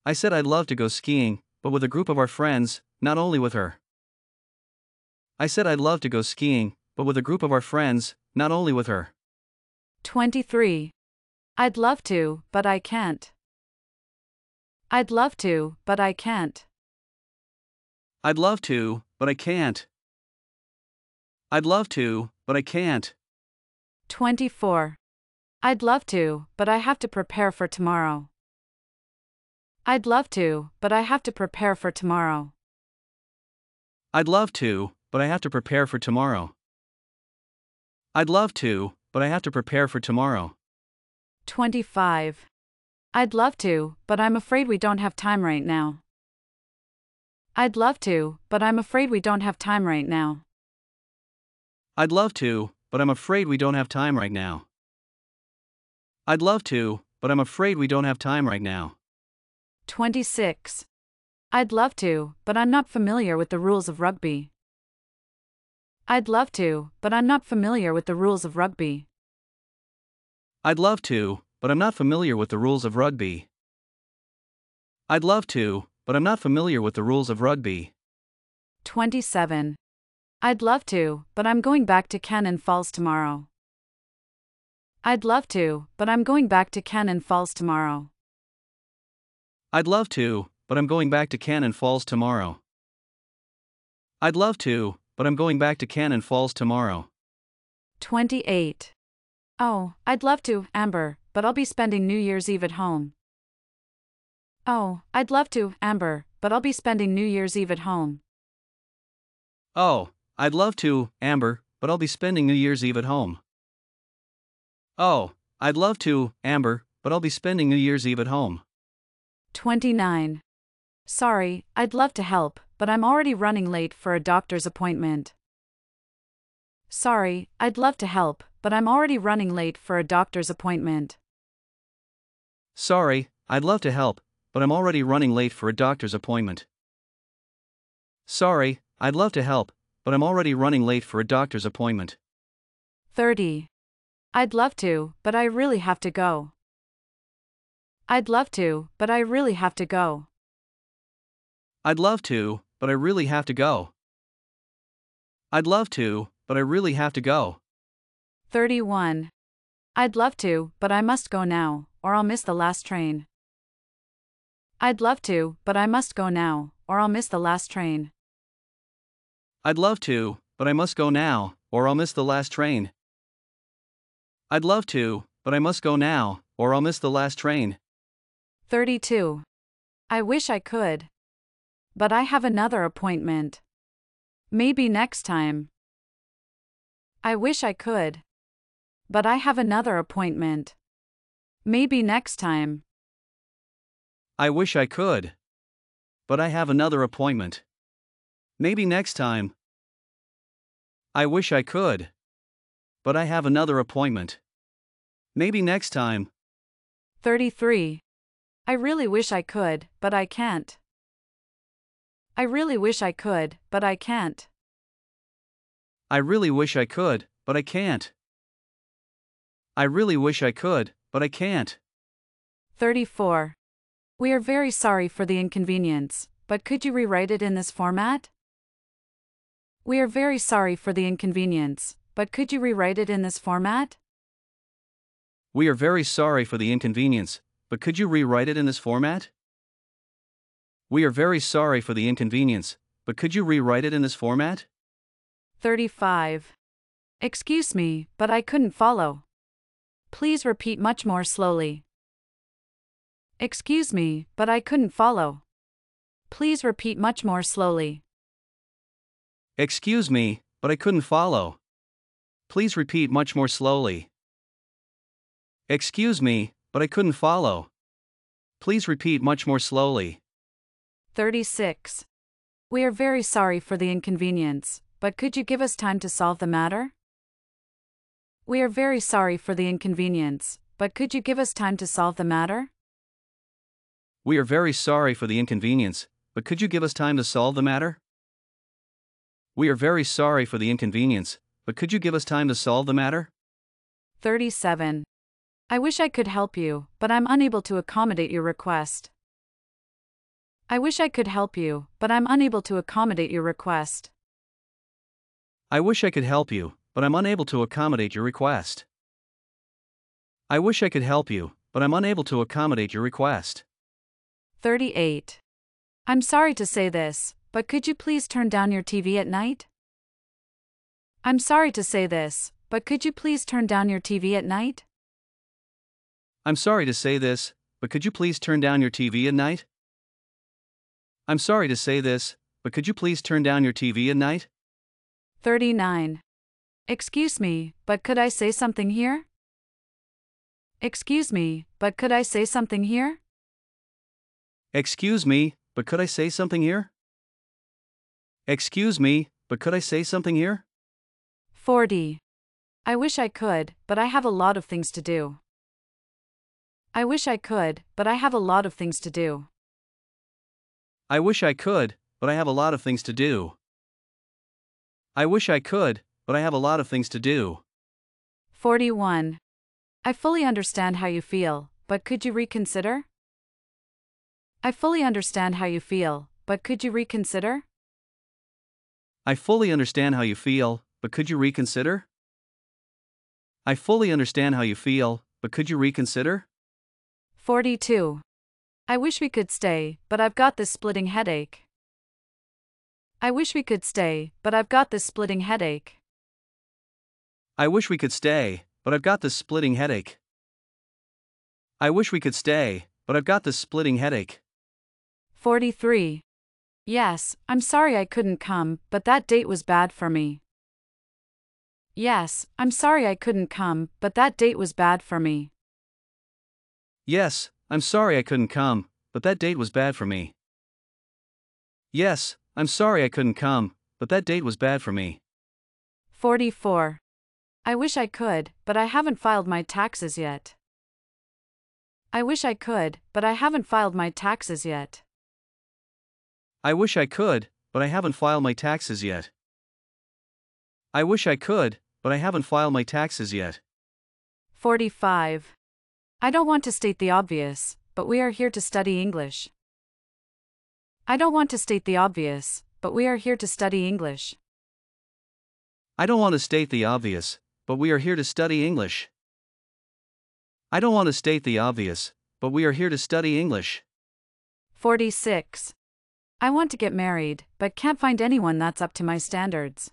Speaker 4: I said I'd love to go skiing, but with a group of our friends, not only with her. I said I'd love to go skiing, but with a group of our friends, not only with her.
Speaker 2: 23. I'd love to, but I can't. I'd love to, but I can't.
Speaker 4: I'd love to, but I can't. I'd love to, but I can't.
Speaker 2: 24. I'd love to, but I have to prepare for tomorrow. I'd love to, but I have to prepare for tomorrow.
Speaker 4: I'd love to, but I have to prepare for tomorrow. I'd love to, but I have to prepare for tomorrow.
Speaker 2: 25. I'd love to, but I'm afraid we don't have time right now. I'd love to, but I'm afraid we don't have time right now.
Speaker 4: I'd love to, but I'm afraid we don't have time right now. I'd love to, but I'm afraid we don't have time right now.
Speaker 2: 26. I'd love to, but I'm not familiar with the rules of rugby. I'd love to, but I'm not familiar with the rules of rugby.
Speaker 4: I'd love to, but I'm not familiar with the rules of rugby. I'd love to, but I'm not familiar with the rules of rugby.
Speaker 2: 27. I'd love to, but I'm going back to Cannon Falls tomorrow. I'd love to, but I'm going back to Cannon Falls tomorrow.
Speaker 4: I'd love to, but I'm going back to Cannon Falls tomorrow. I'd love to, but I'm going back to Cannon Falls tomorrow.
Speaker 2: 28. Oh, I'd love to, Amber, but I'll be spending New Year's Eve at home. Oh, I'd love to, Amber, but I'll be spending New Year's Eve at home.
Speaker 4: Oh, I'd love to, Amber, but I'll be spending New Year's Eve at home. Oh, I'd love to, Amber, but I'll be spending New Year's Eve at home.
Speaker 2: 29. Sorry, I'd love to help, but I'm already running late for a doctor's appointment. Sorry, I'd love to help, but I'm already running late for a doctor's appointment.
Speaker 4: Sorry, I'd love to help, but I'm already running late for a doctor's appointment. Sorry, I'd love to help, but I'm already running late for a doctor's appointment.
Speaker 2: 30. I'd love to, but I really have to go. I'd love to, but I really have to go.
Speaker 4: I'd love to, but I really have to go. I'd love to, but I really have to go.
Speaker 2: 31. I'd love to, but I must go now, or I'll miss the last train. I'd love to, but I must go now, or I'll miss the last train.
Speaker 4: I'd love to, but I must go now, or I'll miss the last train. I'd love to, but I must go now, or I'll miss the last train.
Speaker 2: 32. I wish I could. But I have another appointment. Maybe next time. I wish I could. But I have another appointment. Maybe next time.
Speaker 4: I wish I could. But I have another appointment. Maybe next time. I wish I could. But I have another appointment. Maybe next time.
Speaker 2: 33. I really wish I could, but I can't. I really wish I could, but I can't.
Speaker 4: I really wish I could, but I can't. I really wish I could, but I can't.
Speaker 2: 34. We are very sorry for the inconvenience, but could you rewrite it in this format? We are very sorry for the inconvenience, but could you rewrite it in this format?
Speaker 4: We are very sorry for the inconvenience, but could you rewrite it in this format? We are very sorry for the inconvenience, but could you rewrite it in this format?
Speaker 2: 35. Excuse me, but I couldn't follow. Please repeat much more slowly. Excuse me, but I couldn't follow. Please repeat much more slowly.
Speaker 4: Excuse me, but I couldn't follow. Please repeat much more slowly. Excuse me, but I couldn't follow. Please repeat much more slowly.
Speaker 2: 36. We are very sorry for the inconvenience, but could you give us time to solve the matter? We are very sorry for the inconvenience, but could you give us time to solve the matter?
Speaker 4: We are very sorry for the inconvenience, but could you give us time to solve the matter? We are very sorry for the inconvenience, but could you give us time to solve the matter?
Speaker 2: 37. I wish I could help you, but I'm unable to accommodate your request. I wish I could help you, but I'm unable to accommodate your request.
Speaker 4: I wish I could help you, but I'm unable to accommodate your request. I wish I could help you, but I'm unable to accommodate your request.
Speaker 2: 38. I'm sorry to say this, but could you please turn down your TV at night? I'm sorry to say this, but could you please turn down your TV at night?
Speaker 4: I'm sorry to say this, but could you please turn down your TV at night? I'm sorry to say this, but could you please turn down your TV at night?
Speaker 2: 39. Excuse me, but could I say something here? Excuse me, but could I say something here?
Speaker 4: Excuse me, but could I say something here? Excuse me, but could I say something here?
Speaker 2: 40. I wish I could, but I have a lot of things to do. I wish I could, but I have a lot of things to do.
Speaker 4: I wish I could, but I have a lot of things to do. I wish I could, but I have a lot of things to do.
Speaker 2: 41. I fully understand how you feel, but could you reconsider? I fully understand how you feel, but could you reconsider?
Speaker 4: I fully understand how you feel, but could you reconsider? I fully understand how you feel, but could you reconsider?
Speaker 2: 42. I wish we could stay, but I've got this splitting headache. I wish we could stay, but I've got this splitting headache.
Speaker 4: I wish we could stay, but I've got this splitting headache. I wish we could stay, but I've got this splitting headache.
Speaker 2: 43. Yes, I'm sorry I couldn't come, but that date was bad for me. Yes, I'm sorry I couldn't come, but that date was bad for me.
Speaker 4: Yes, I'm sorry I couldn't come, but that date was bad for me. Yes, I'm sorry I couldn't come, but that date was bad for me.
Speaker 2: 44. I wish I could, but I haven't filed my taxes yet. I wish I could, but I haven't filed my taxes yet.
Speaker 4: I wish I could, but I haven't filed my taxes yet. I wish I could, but I haven't filed my taxes yet.
Speaker 2: 45. I don't want to state the obvious, but we are here to study English. I don't want to state the obvious, but we are here to study English.
Speaker 4: I don't want to state the obvious, but we are here to study English. I don't want to state the obvious, but we are here to study English.
Speaker 2: 46. I want to get married, but can't find anyone that's up to my standards.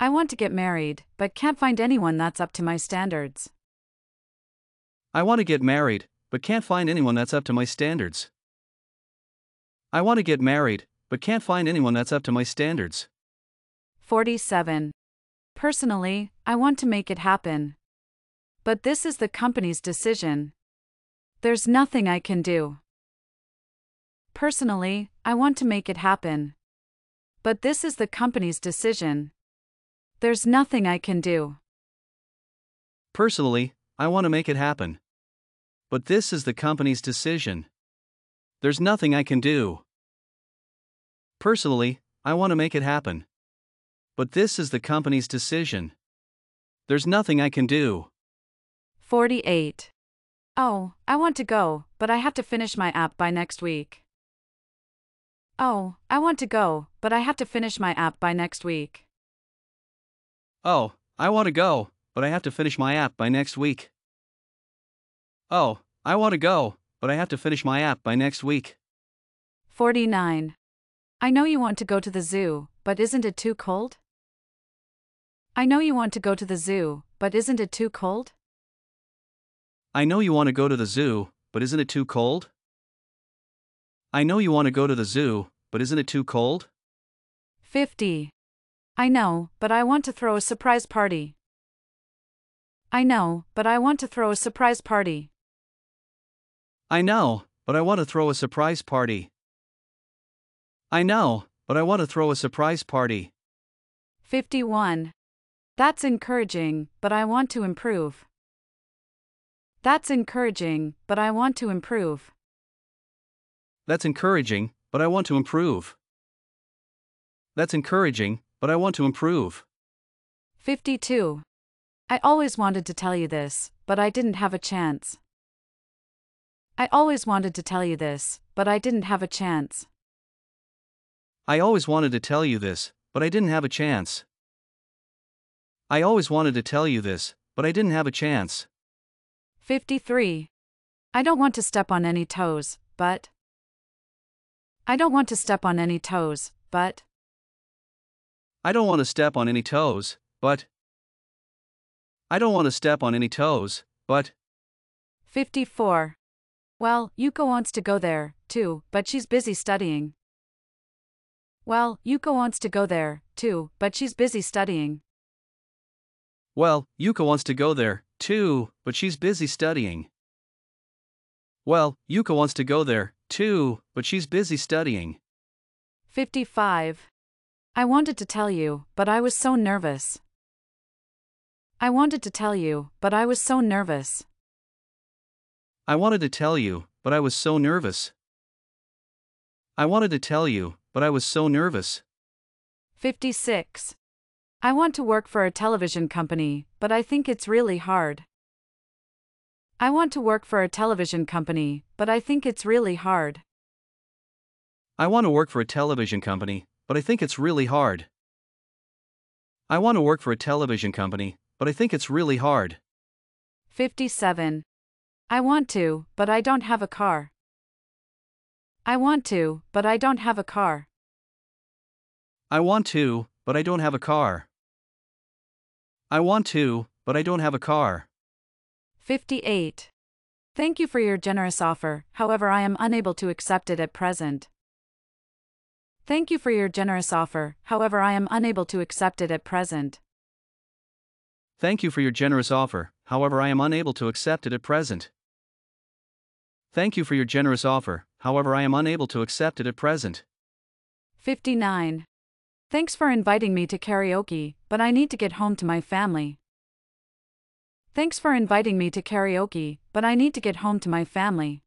Speaker 2: I want to get married, but can't find anyone that's up to my standards.
Speaker 4: I want to get married, but can't find anyone that's up to my standards. I want to get married, but can't find anyone that's up to my standards.
Speaker 2: 47. Personally, I want to make it happen. But this is the company's decision. There's nothing I can do. Personally, I want to make it happen. But this is the company's decision. There's nothing I can do.
Speaker 4: Personally, I want to make it happen. But this is the company's decision. There's nothing I can do. Personally, I want to make it happen. But this is the company's decision. There's nothing I can do.
Speaker 2: 48. Oh, I want to go, but I have to finish my app by next week. Oh, I want to go, but I have to finish my app by next week.
Speaker 4: Oh, I want to go, but I have to finish my app by next week. Oh, I want to go, but I have to finish my app by next week.
Speaker 2: 49. I know you want to go to the zoo, but isn't it too cold? I know you want to go to the zoo, but isn't it too cold?
Speaker 4: I know you want to go to the zoo, but isn't it too cold? I know you want to go to the zoo, but isn't it too cold?
Speaker 2: 50. I know, but I want to throw a surprise party. I know, but I want to throw a surprise party.
Speaker 4: I know, but I want to throw a surprise party. I know, but I want to throw a surprise party.
Speaker 2: 51. That's encouraging, but I want to improve. That's encouraging, but I want to improve.
Speaker 4: That's encouraging, but I want to improve. That's encouraging, but I want to improve.
Speaker 2: 52. I always wanted to tell you this, but I didn't have a chance. I always wanted to tell you this, but I didn't have a chance.
Speaker 4: I always wanted to tell you this, but I didn't have a chance. I always wanted to tell you this, but I didn't have a chance.
Speaker 2: 53. I don't want to step on any toes, but. I don't want to step on any toes, but.
Speaker 4: I don't want to step on any toes, but. I don't want to step on any toes, but.
Speaker 2: 54. Well, Yuka wants to go there, too, but she's busy studying. Well, Yuka wants to go there, too, but she's busy studying.
Speaker 4: Well, Yuka wants to go there, too, but she's busy studying. Well, Yuka wants to go there, too, but she's busy studying.
Speaker 2: 55. I wanted to tell you, but I was so nervous. I wanted to tell you, but I was so nervous.
Speaker 4: I wanted to tell you, but I was so nervous. I wanted to tell you, but I was so nervous.
Speaker 2: 56. I want to work for a television company, but I think it's really hard. I want to work for a television company, but I think it's really hard.
Speaker 4: I want to work for a television company, but I think it's really hard. I want to work for a television company, but I think it's really hard.
Speaker 2: 57. I want to, but I don't have a car. I want to, but I don't have a car.
Speaker 4: I want to, but I don't have a car. I want to, but I don't have a car.
Speaker 2: 58. Thank you for your generous offer, however, I am unable to accept it at present. Thank you for your generous offer, however, I am unable to accept it at present.
Speaker 4: Thank you for your generous offer, however, I am unable to accept it at present. Thank you for your generous offer, however, I am unable to accept it at present.
Speaker 2: 59. Thanks for inviting me to karaoke, but I need to get home to my family. Thanks for inviting me to karaoke, but I need to get home to my family.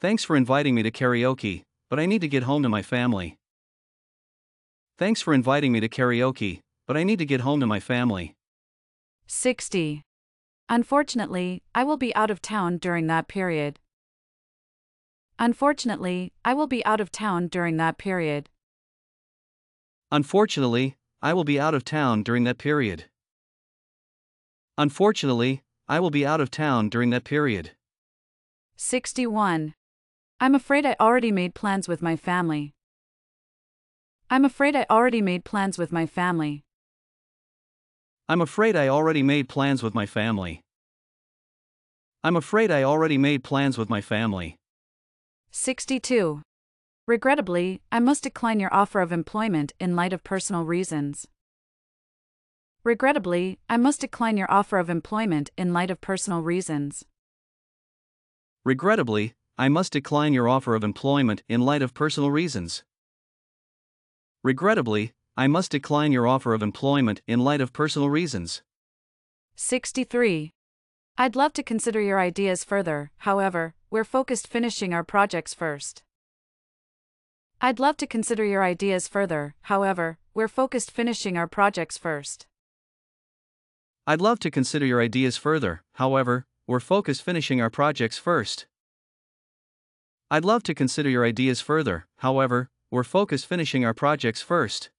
Speaker 4: Thanks for inviting me to karaoke, but I need to get home to my family. Thanks for inviting me to karaoke, but I need to get home to my family.
Speaker 2: 60. Unfortunately, I will be out of town during that period. Unfortunately, I will be out of town during that period.
Speaker 4: Unfortunately, I will be out of town during that period. Unfortunately, I will be out of town during that period.
Speaker 2: 61. I'm afraid I already made plans with my family. I'm afraid I already made plans with my family.
Speaker 4: I'm afraid I already made plans with my family. I'm afraid I already made plans with my family.
Speaker 2: 62. Regrettably, I must decline your offer of employment in light of personal reasons. Regrettably, I must decline your offer of employment in light of personal reasons.
Speaker 4: Regrettably, I must decline your offer of employment in light of personal reasons. Regrettably, I must decline your offer of employment in light of personal reasons.
Speaker 2: 63. I'd love to consider your ideas further, however, we're focused finishing our projects first. I'd love to consider your ideas further, however, we're focused finishing our projects first.
Speaker 4: I'd love to consider your ideas further, however, we're focused finishing our projects first. I'd love to consider your ideas further, however, we're focused finishing our projects first.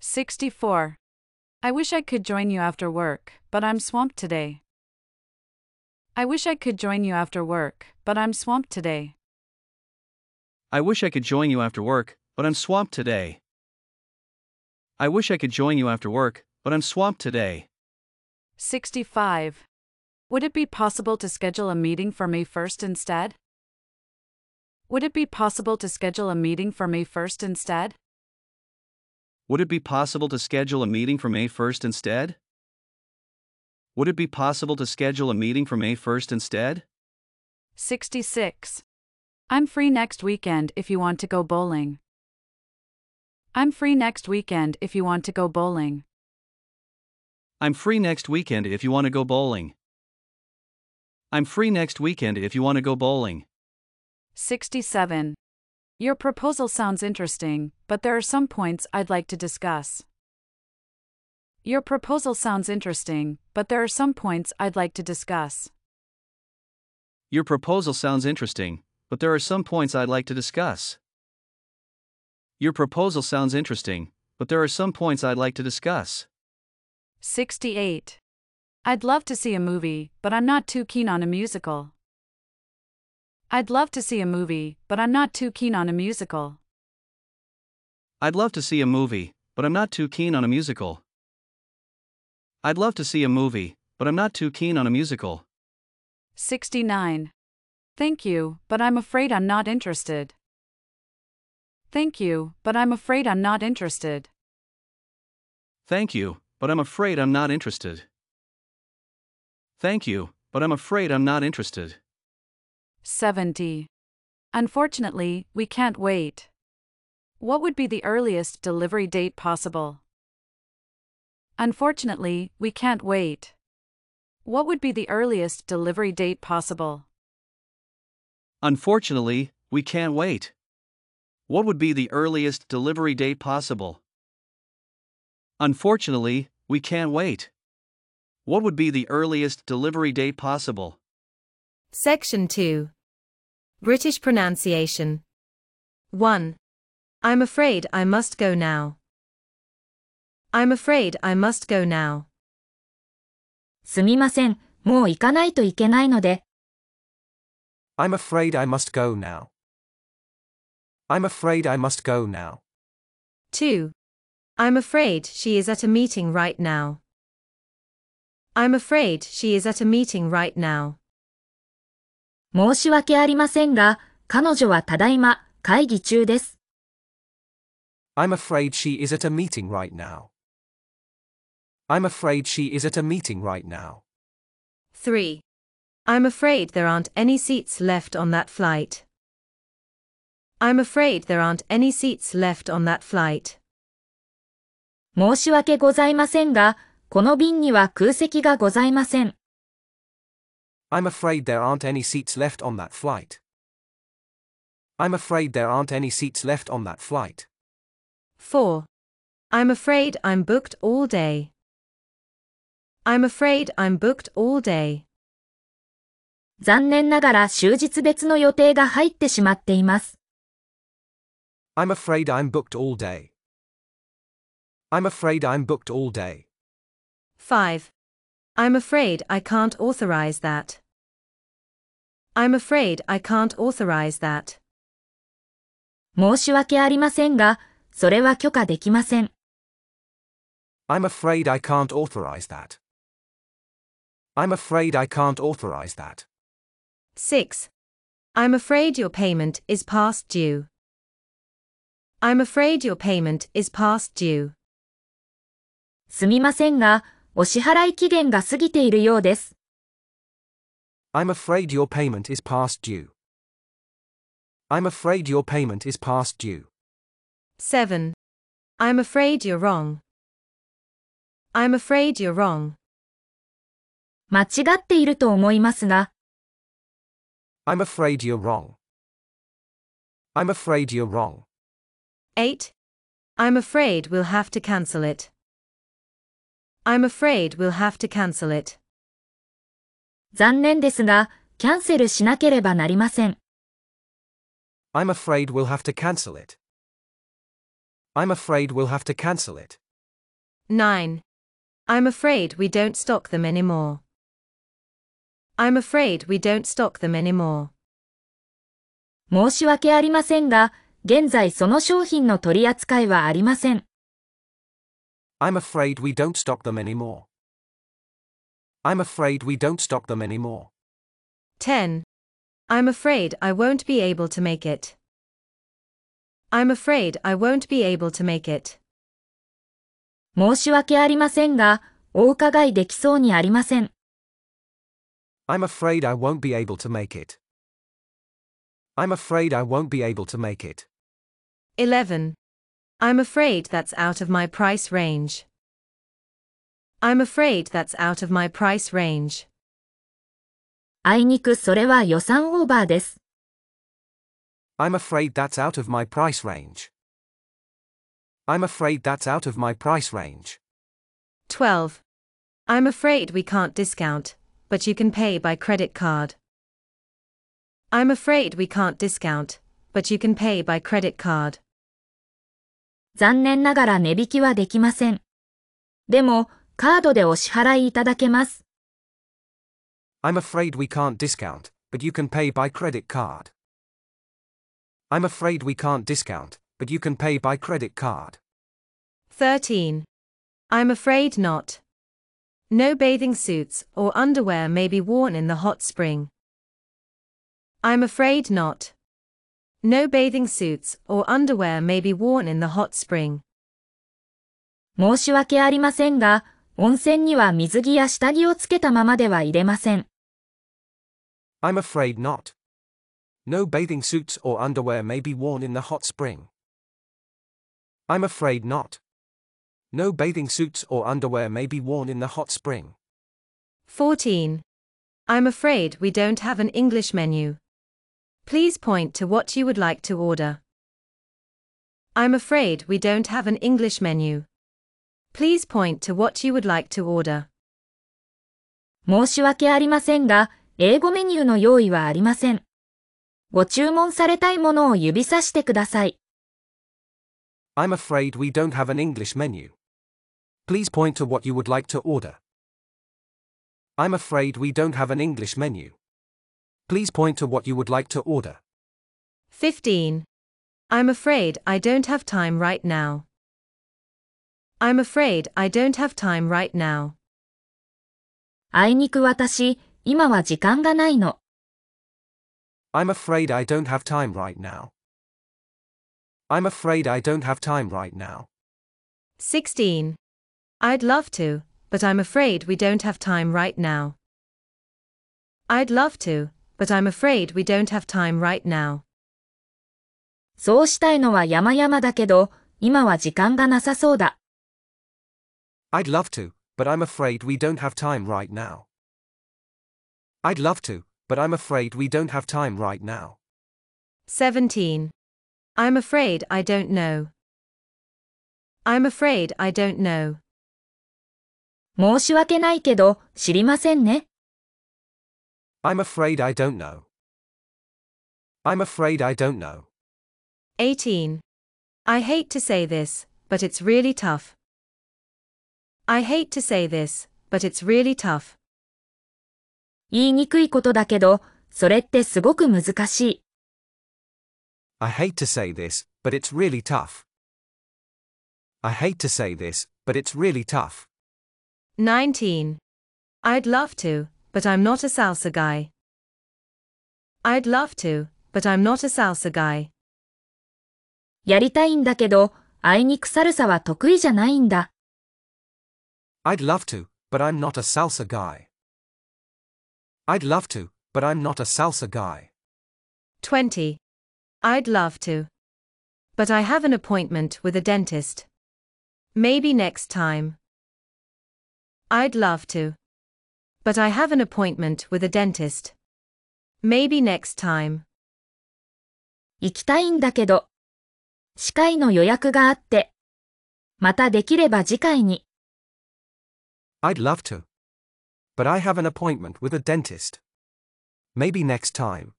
Speaker 2: 64. I wish I could join you after work, but I'm swamped today. I wish I could join you after work, but I'm swamped today.
Speaker 4: I wish I could join you after work, but I'm swamped today. I wish I could join you after work, but I'm swamped today.
Speaker 2: 65. Would it be possible to schedule a meeting for May 1st instead? Would it be possible to schedule a meeting for May 1st instead?
Speaker 4: Would it be possible to schedule a meeting for May 1st instead? Would it be possible to schedule a meeting for May 1st instead?
Speaker 2: 66. I'm free next weekend if you want to go bowling. I'm free next weekend if you want to go bowling.
Speaker 4: I'm free next weekend if you want to go bowling. I'm free next weekend if you want to go bowling.
Speaker 2: 67. Your proposal sounds interesting, but there are some points I'd like to discuss. Your proposal sounds interesting, but there are some points I'd like to discuss.
Speaker 4: Your proposal sounds interesting, but there are some points I'd like to discuss. Your proposal sounds interesting, but there are some points I'd like to discuss.
Speaker 2: 68. I'd love to see a movie, but I'm not too keen on a musical. I'd love to see a movie, but I'm not too keen on a musical.
Speaker 4: I'd love to see a movie, but I'm not too keen on a musical. I'd love to see a movie, but I'm not too keen on a musical.
Speaker 2: 69. Thank you, but I'm afraid I'm not interested. Thank you, but I'm afraid I'm not interested.
Speaker 4: Thank you, but I'm afraid I'm not interested. Thank you, but I'm afraid I'm not interested.
Speaker 2: 70. Unfortunately, we can't wait. What would be the earliest delivery date possible? Unfortunately, we can't wait. What would be the earliest delivery date possible?
Speaker 4: Unfortunately, we can't wait. What would be the earliest delivery date possible? Unfortunately, we can't wait. What would be the earliest delivery date possible?
Speaker 5: Section 2. British pronunciation. 1. I'm afraid I must go now. I'm afraid I must go now.
Speaker 3: すみません、もう行かないといけないので、
Speaker 6: I'm afraid I must go now. I'm afraid I must go now.
Speaker 5: 2. I'm afraid she is at a meeting right now. I'm afraid she is at a meeting right now.
Speaker 3: 申し訳ありませんが、彼女はただいま会議中です。
Speaker 6: I'm afraid she is at a meeting right now. I'm afraid she is at a meeting right now.
Speaker 5: 3. I'm afraid there aren't any seats left on that flight. I'm afraid there aren't any seats left on that flight.
Speaker 3: 申し訳ございませんが、この便には空席がございません。
Speaker 6: I'm afraid there aren't any seats left on that flight. I'm afraid there aren't any seats left on that flight.
Speaker 5: 4. I'm afraid I'm booked all day. I'm afraid I'm booked all day.
Speaker 3: 残念ながら終日別の予定が入ってしまっています。
Speaker 6: I'm afraid I'm booked all day. I'm afraid I'm booked all day.
Speaker 5: 5. I'm afraid I can't authorize that. I'm afraid I can't authorize that.
Speaker 3: 申し訳ありませんが、それは許可できません。
Speaker 6: I'm afraid I can't authorize that. I'm afraid I can't authorize that.
Speaker 5: 6. I'm afraid your payment is past due. I'm afraid your payment is past due.
Speaker 3: すみませんが、 お支払い期限が過ぎているようです。
Speaker 6: I'm afraid your payment is past due. I'm afraid your payment is past due.
Speaker 5: 7. I'm afraid you're wrong. I'm afraid you're wrong.
Speaker 3: 間違っていると思いますが、
Speaker 6: I'm afraid you're wrong. I'm afraid you're wrong.
Speaker 5: 8. I'm afraid we'll have to cancel it. I'm afraid we'll have to cancel it.
Speaker 3: 残念ですが、キャンセルしなければなりません。
Speaker 6: I'm afraid we'll have to cancel it. I'm afraid we'll have to cancel it.
Speaker 5: 9. I'm afraid we don't stock them anymore. I'm afraid we don't stock them anymore.
Speaker 3: 申し訳ありませんが、現在その商品の取り扱いはありません。
Speaker 6: I'm afraid we don't stock them anymore. I'm afraid we don't stock them anymore.
Speaker 5: 10. I'm afraid I won't be able to make it. I'm afraid I won't be able to make it.
Speaker 3: 申し訳ありませんが、お伺いできそうにありません。
Speaker 6: I'm afraid I won't be able to make it. I'm afraid I won't be able to make it.
Speaker 5: 11. I'm afraid that's out of my price range. I'm afraid that's out of my price range.
Speaker 3: あいにくそれは予算オーバーです。
Speaker 6: I'm afraid that's out of my price range. I'm afraid that's out of my price range.
Speaker 5: 12. I'm afraid we can't discount, but you can pay by credit card. I'm afraid we can't discount, but you can pay by credit card.
Speaker 3: 残念ながら値引きはできません。でも、カードでお支払いいただけます。
Speaker 6: I'm afraid we can't discount, but you can pay by credit card. I'm afraid we can't discount, but you can pay by credit card.
Speaker 5: 13. I'm afraid not. No bathing suits or underwear may be worn in the hot spring. I'm afraid not. No bathing suits or underwear may be worn in the hot spring.
Speaker 3: 申し訳ありませんが、温泉には水着や下着をつけたままでは入れません。
Speaker 6: I'm afraid not. No bathing suits or underwear may be worn in the hot spring. I'm afraid not. No bathing suits or underwear may be worn in the hot spring.
Speaker 5: 14. I'm afraid we don't have an English menu. Please point to what you would like to order. I'm afraid we don't have an English menu. Please point to what you would like to order.
Speaker 3: 申し訳ありませんが、英語メニューの用意はありません。ご注文されたいものを指さしてください。
Speaker 6: I'm afraid we don't have an English menu. Please point to what you would like to order. I'm afraid we don't have an English menu. Please point to what you would like to order.
Speaker 5: 15. I'm afraid I don't have time right now. I'm afraid I don't have time right now.
Speaker 3: あいにく私、今は時間がないの。
Speaker 6: I'm afraid I don't have time right now. I'm afraid I don't have time right now.
Speaker 5: 16. I'd love to, but I'm afraid we don't have time right now. I'd love to, but I'm afraid we don't have time right now.
Speaker 3: そうしたいのは山々だけど、今は時間がなさそうだ。
Speaker 6: I'd love to, but I'm afraid we don't have time right now. I'd love to, but I'm afraid we don't have time right now.
Speaker 5: 17. I'm afraid I don't know. I'm afraid I don't know.
Speaker 3: 申し訳ないけど、知りませんね。
Speaker 6: I'm afraid I don't know. I'm afraid I don't know.
Speaker 5: 18. I hate to say this, but it's really tough. I hate to say this, but it's really tough.
Speaker 3: 言いにくいことだけど、それってすごく難しい。
Speaker 6: I hate to say this, but it's really tough. I hate to say this, but it's really tough.
Speaker 5: 19. I'd love to, but I'm not a salsa guy. I'd love to, but I'm not a salsa guy.
Speaker 3: やりたいんだけど、あいにくサルサは得意じゃないんだ。
Speaker 6: I'd love to, but I'm not a salsa guy. I'd love to, but I'm not a salsa guy.
Speaker 5: 20. I'd love to. But I have an appointment with a dentist. Maybe next time. I'd love to. But I have an appointment with a dentist. Maybe next time.
Speaker 3: 行きたいんだけど。歯科医の予約があって。またできれば次回に。
Speaker 6: I'd love to. But I have an appointment with a dentist. Maybe next time.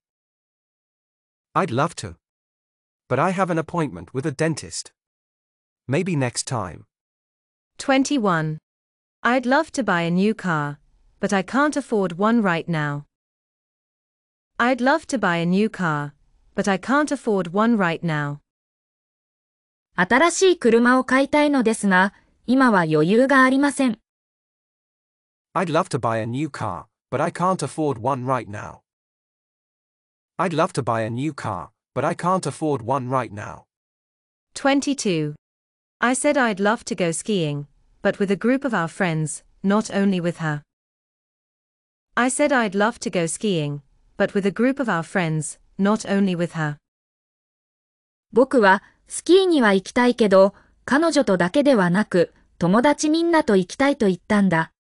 Speaker 6: I'd love to. But I have an appointment with a dentist. Maybe next time.
Speaker 5: 21. I'd love to buy a new car, but I can't afford one right now. I'd love to buy a new car, but I can't afford one right now.
Speaker 3: 新しい車を買いたいのですが、今は余裕がありません。
Speaker 6: I'd love to buy a new car, but I can't afford one right now. I'd love to buy a new car, but I can't afford one right now.
Speaker 5: 22. I said I'd love to go skiing, but with a group of our friends, not only with her. I said I'd love to go skiing, but with a group of our friends, not only with her.
Speaker 3: 僕はスキーには行きたいけど、彼女とだけではなく、友達みんなと行きたいと言ったんだ。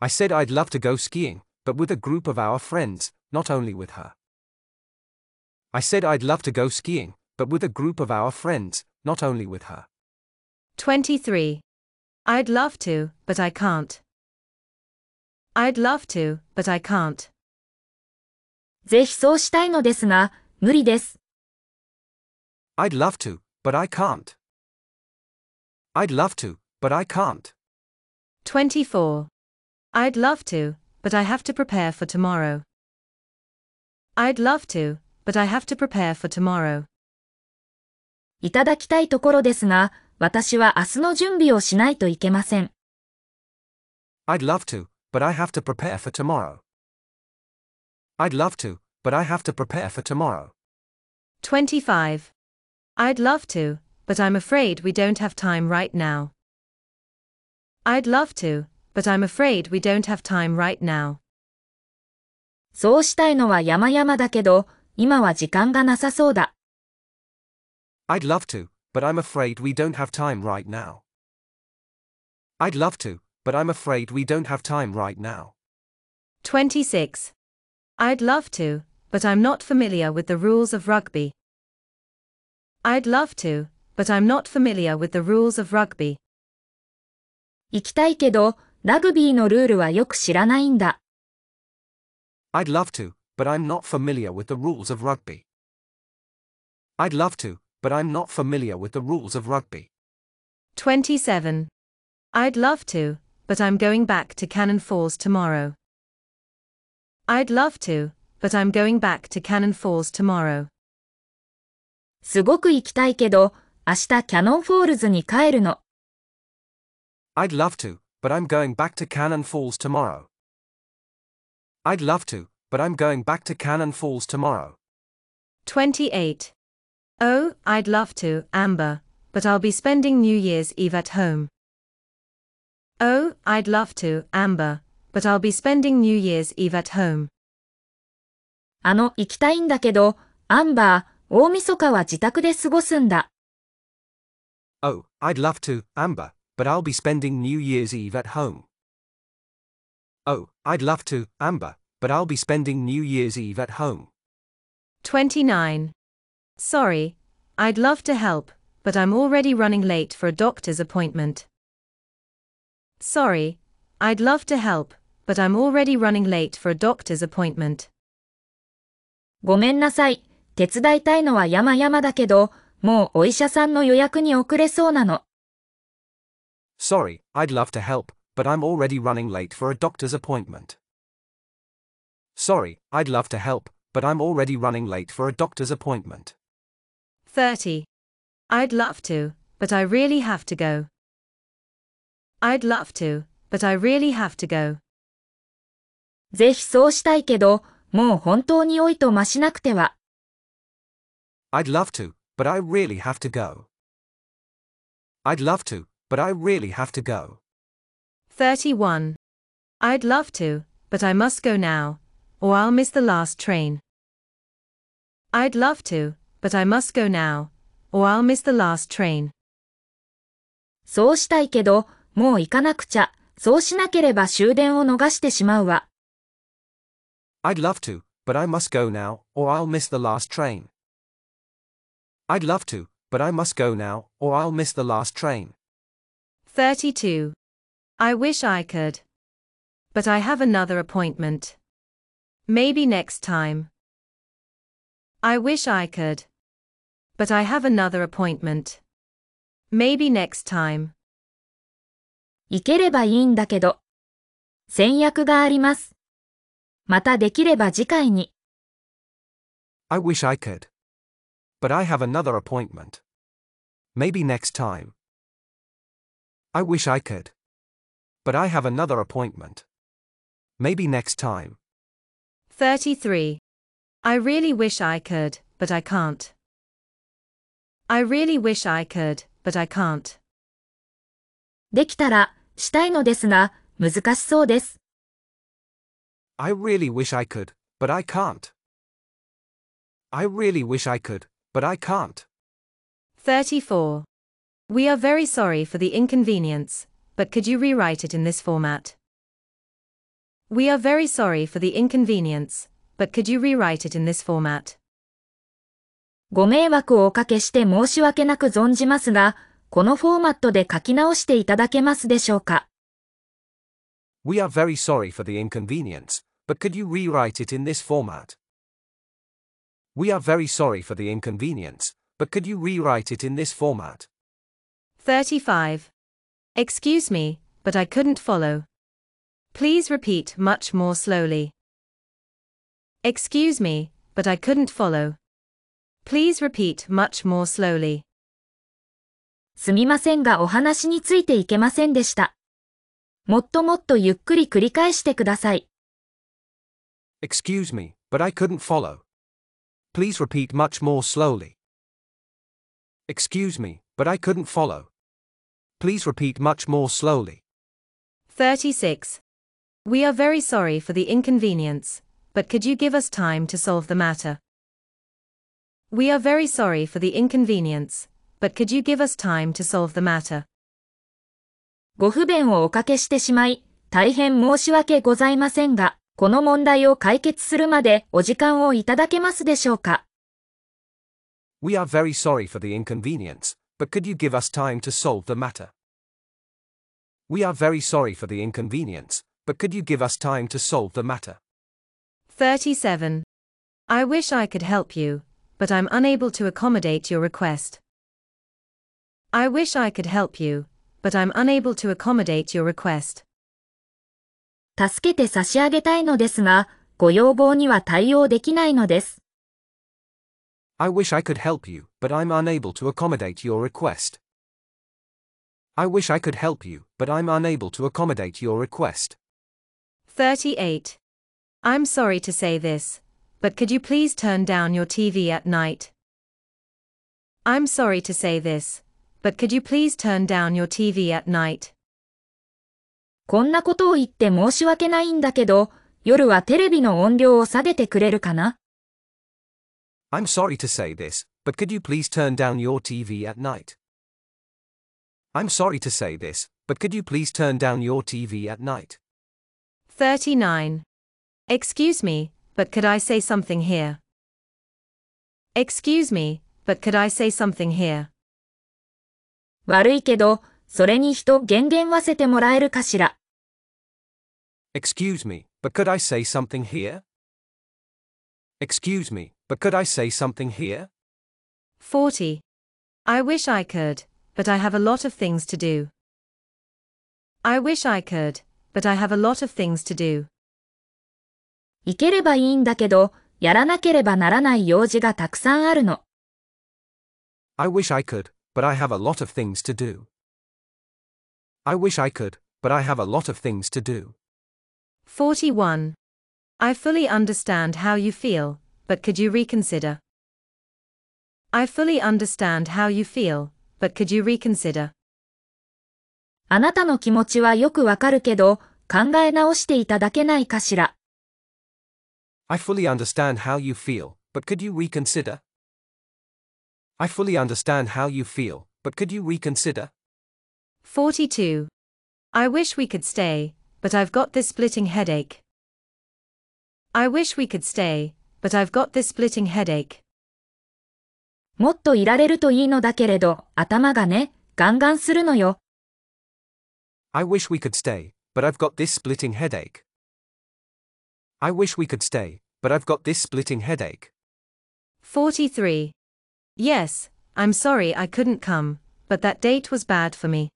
Speaker 6: I said I'd love to go skiing, but with a group of our friends, not only with her. I said I'd love to go skiing, but with a group of our friends, not only with her.
Speaker 5: 23. I'd love to, but I can't. I'd love to, but I can't.
Speaker 3: ぜひそうしたいのですが、無理です。
Speaker 6: I'd love to, but I can't. I'd love to, but I can't.
Speaker 5: 24. I'd love to, but I have to prepare for tomorrow. I'd love to, but I have to prepare for tomorrow.
Speaker 3: いただきたいところですが、私は明日の準備をしないといけません。
Speaker 6: I'd love to, but I have to prepare for tomorrow. I'd love to, but I have to prepare for tomorrow.
Speaker 5: 25. I'd love to, but I'm afraid we don't have time right now. I'd love to, but I'm afraid we don't have time right now.
Speaker 3: そうしたいのは山々だけど、今は時間がなさそうだ。
Speaker 6: I'd love to, but I'm afraid we don't have time right now. I'd love to, but I'm afraid we don't have time right now.
Speaker 5: 26. I'd love to, but I'm not familiar with the rules of rugby. I'd love to, but I'm not familiar with the rules of rugby.
Speaker 3: 行きたいけど、ラグビーのルールはよく知らないんだ。
Speaker 6: I'd love to, but I'm not familiar with the rules of rugby. I'd love to, but I'm not familiar with the rules of rugby.
Speaker 5: 27. I'd love to, but I'm going back to Cannon Falls tomorrow. I'd love to, but I'm going back to Cannon Falls tomorrow.
Speaker 3: すごく行きたいけど、明日キャノンフォールズに帰るの。
Speaker 6: I'd love to, but I'm going back to Cannon Falls tomorrow. I'd love to, but I'm going back to Cannon Falls tomorrow.
Speaker 5: 28. Oh, I'd love to, Amber, but I'll be spending New Year's Eve at home. Oh, I'd love to, Amber, but I'll be spending New Year's Eve at home.
Speaker 3: あの、行きたいんだけど、アンバー、大晦日は自宅で過ごすんだ。
Speaker 6: Oh, I'd love to, Amber, but I'll be spending New Year's Eve at home. Oh, I'd love to, Amber, but I'll be spending New Year's Eve at home.
Speaker 5: 29. Sorry, I'd love to help, but I'm already running late for a doctor's appointment. Sorry, I'd love to help, but I'm already running late for a doctor's appointment.
Speaker 3: ごめんなさい。手伝いたいのは山々だけど、もうお医者さんの予約に遅れそうなの。
Speaker 6: Sorry, I'd love to help, but I'm already running late for a doctor's appointment. Sorry, I'd love to help, but I'm already running late for a doctor's appointment.
Speaker 5: 30. I'd love to, but I really have to go. I'd love to, but I really have to go.
Speaker 3: ぜひそうしたいけど、もう本当に老いと増しなくては。
Speaker 6: I'd love to, but I really have to go. I'd love to, but I really have to go.
Speaker 5: 31. I'd love to, but I must go now, or I'll miss the last train. I'd love to, but I must go now, or I'll miss the last train.
Speaker 3: そうしたいけど、 もう行かなくちゃ。そうしなければ終電を逃してしまうわ。
Speaker 6: I'd love to, but I must go now, or I'll miss the last train. I'd love to, but I must go now, or I'll miss the last train.
Speaker 5: 32. I wish I could. But I have another appointment. Maybe next time. I wish I could. But I have another appointment. Maybe next time.
Speaker 3: 行ければいいんだけど。先約があります。またできれば次回に。
Speaker 6: I wish I could. But I have another appointment. Maybe next time. I wish I could. But I have another appointment. Maybe next time.
Speaker 5: 33. I really wish I could, but I can't. I really wish I could, but I can't.
Speaker 3: できたら、したいのですが、難しそうです。
Speaker 6: I really wish I could, but I can't. I really wish I could, but I can't.
Speaker 5: 34. We are very sorry for the inconvenience, but could you rewrite it in this format? We are very sorry for the inconvenience, but could you rewrite it in this format?
Speaker 3: ご迷惑をおかけして申し訳なく存じますが、 このフォーマットで書き直していただけますでしょうか
Speaker 6: We are very sorry for the inconvenience, but could you rewrite it in this format? We are very sorry for the inconvenience, but could you rewrite it in this format?
Speaker 5: 35. Excuse me, but I couldn't follow. Please repeat much more slowly. Excuse me, but I couldn't follow. Please repeat much more slowly.
Speaker 3: すみませんがお話についていけませんでした。もっともっとゆっくり繰り返してください。
Speaker 6: Excuse me, but I couldn't follow. Please repeat much more slowly. Excuse me, but I couldn't follow. Please repeat much more slowly.
Speaker 5: 36. We are very sorry for the inconvenience, but could you give us time to solve the matter? We are very sorry for the inconvenience, but could you give us time to solve the matter?
Speaker 3: ご不便をおかけしてしまい、大変申し訳ございませんが、この問題を解決するまでお時間をいただけますでしょうか
Speaker 6: We are very sorry for the inconvenience, but could you give us time to solve the matter? We are very sorry for the inconvenience, but could you give us time to solve the matter?
Speaker 5: 37. I wish I could help you, but I'm unable to accommodate your request. I wish I could help you, but I'm unable to accommodate your request.
Speaker 3: 助けて差し上げたいのですが、ご要望には対応できないのです。
Speaker 6: I wish I could help you, but I'm unable to accommodate your request. I wish I could help you, but I'm unable to accommodate your request.
Speaker 5: 38. I'm sorry to say this, but could you please turn down your TV at night? I'm sorry to say this, but could you please turn down your TV at night?
Speaker 3: こんなことを言って申し訳ないんだけど、夜はテレビの音量を下げてくれるかな
Speaker 6: I'm sorry to say this, but could you please turn down your TV at night? I'm sorry to say this, but could you please turn down your TV at night?
Speaker 5: 39. Excuse me, but could I say something here? Excuse me, but could I say something here?
Speaker 3: 悪いけど、それに人減減わせてもらえるかしら。
Speaker 6: Excuse me, but could I say something here? Excuse me, but could I say something here?
Speaker 5: 40. I wish I could, but I have a lot of things to do. I wish I could, but I have a lot of things to do.
Speaker 3: 行ければいいんだけど、やらなければならない用事がたくさんあるの。
Speaker 6: I wish I could, but I have a lot of things to do. I wish I could, but I have a lot of things to do.
Speaker 5: 41. I fully understand how you feel, but could you reconsider? I fully understand how you feel, but could you reconsider?
Speaker 3: あなたの気持ちはよくわかるけど、考え直していただけないかしら。
Speaker 6: I fully understand how you feel, but could you reconsider? I fully understand how you feel, but could you reconsider?
Speaker 5: 42. I wish we could stay, but I've got this splitting headache. I wish we could stay, but I've got this splitting headache.
Speaker 3: もっといられるといいのだけれど、頭がね、ガンガンするのよ。
Speaker 6: I wish we could stay, but I've got this splitting headache. I wish we could stay, but I've got this splitting headache.
Speaker 5: 43. Yes, I'm sorry I couldn't come, but that date was bad for me.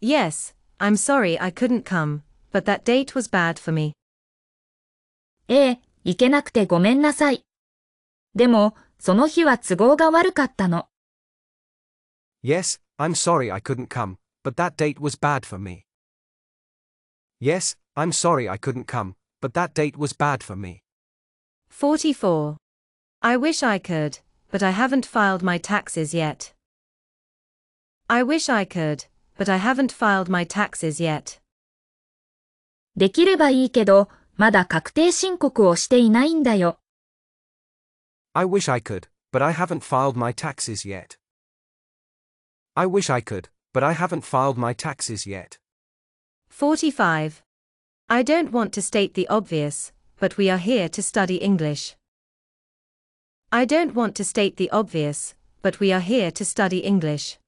Speaker 5: Yes, I'm sorry I couldn't come, but that date was bad for me.
Speaker 3: ええ、行けなくてごめんなさい。でも、その日は都合が悪かったの。
Speaker 6: Yes, I'm sorry I couldn't come, but that date was bad for me. Yes, I'm sorry I couldn't come, but that date was bad for me.
Speaker 5: 44. I wish I could, but I haven't filed my taxes yet. I wish I could, but I haven't filed my taxes yet.
Speaker 3: できればいいけど、まだ確定申告をしていないんだよ。
Speaker 6: I wish I could, but I haven't filed my taxes yet. I wish I could, but I haven't filed my taxes yet.
Speaker 5: 45. I don't want to state the obvious, but we are here to study English. I don't want to state the obvious, but we are here to study English.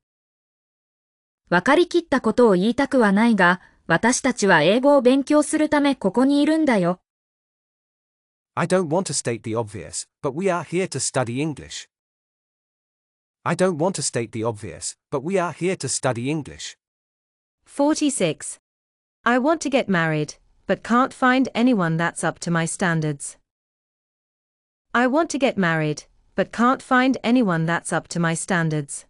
Speaker 3: わかりきったことを言いたくはないが、私たちは英語を勉強するためここにいるんだよ。
Speaker 6: I don't want to state the obvious, but we are here to study English. I don't want to state the obvious, but we are here to study English.
Speaker 5: 46. I want to get married, but can't find anyone that's up to my standards. I want to get married, but can't find anyone that's up to my standards.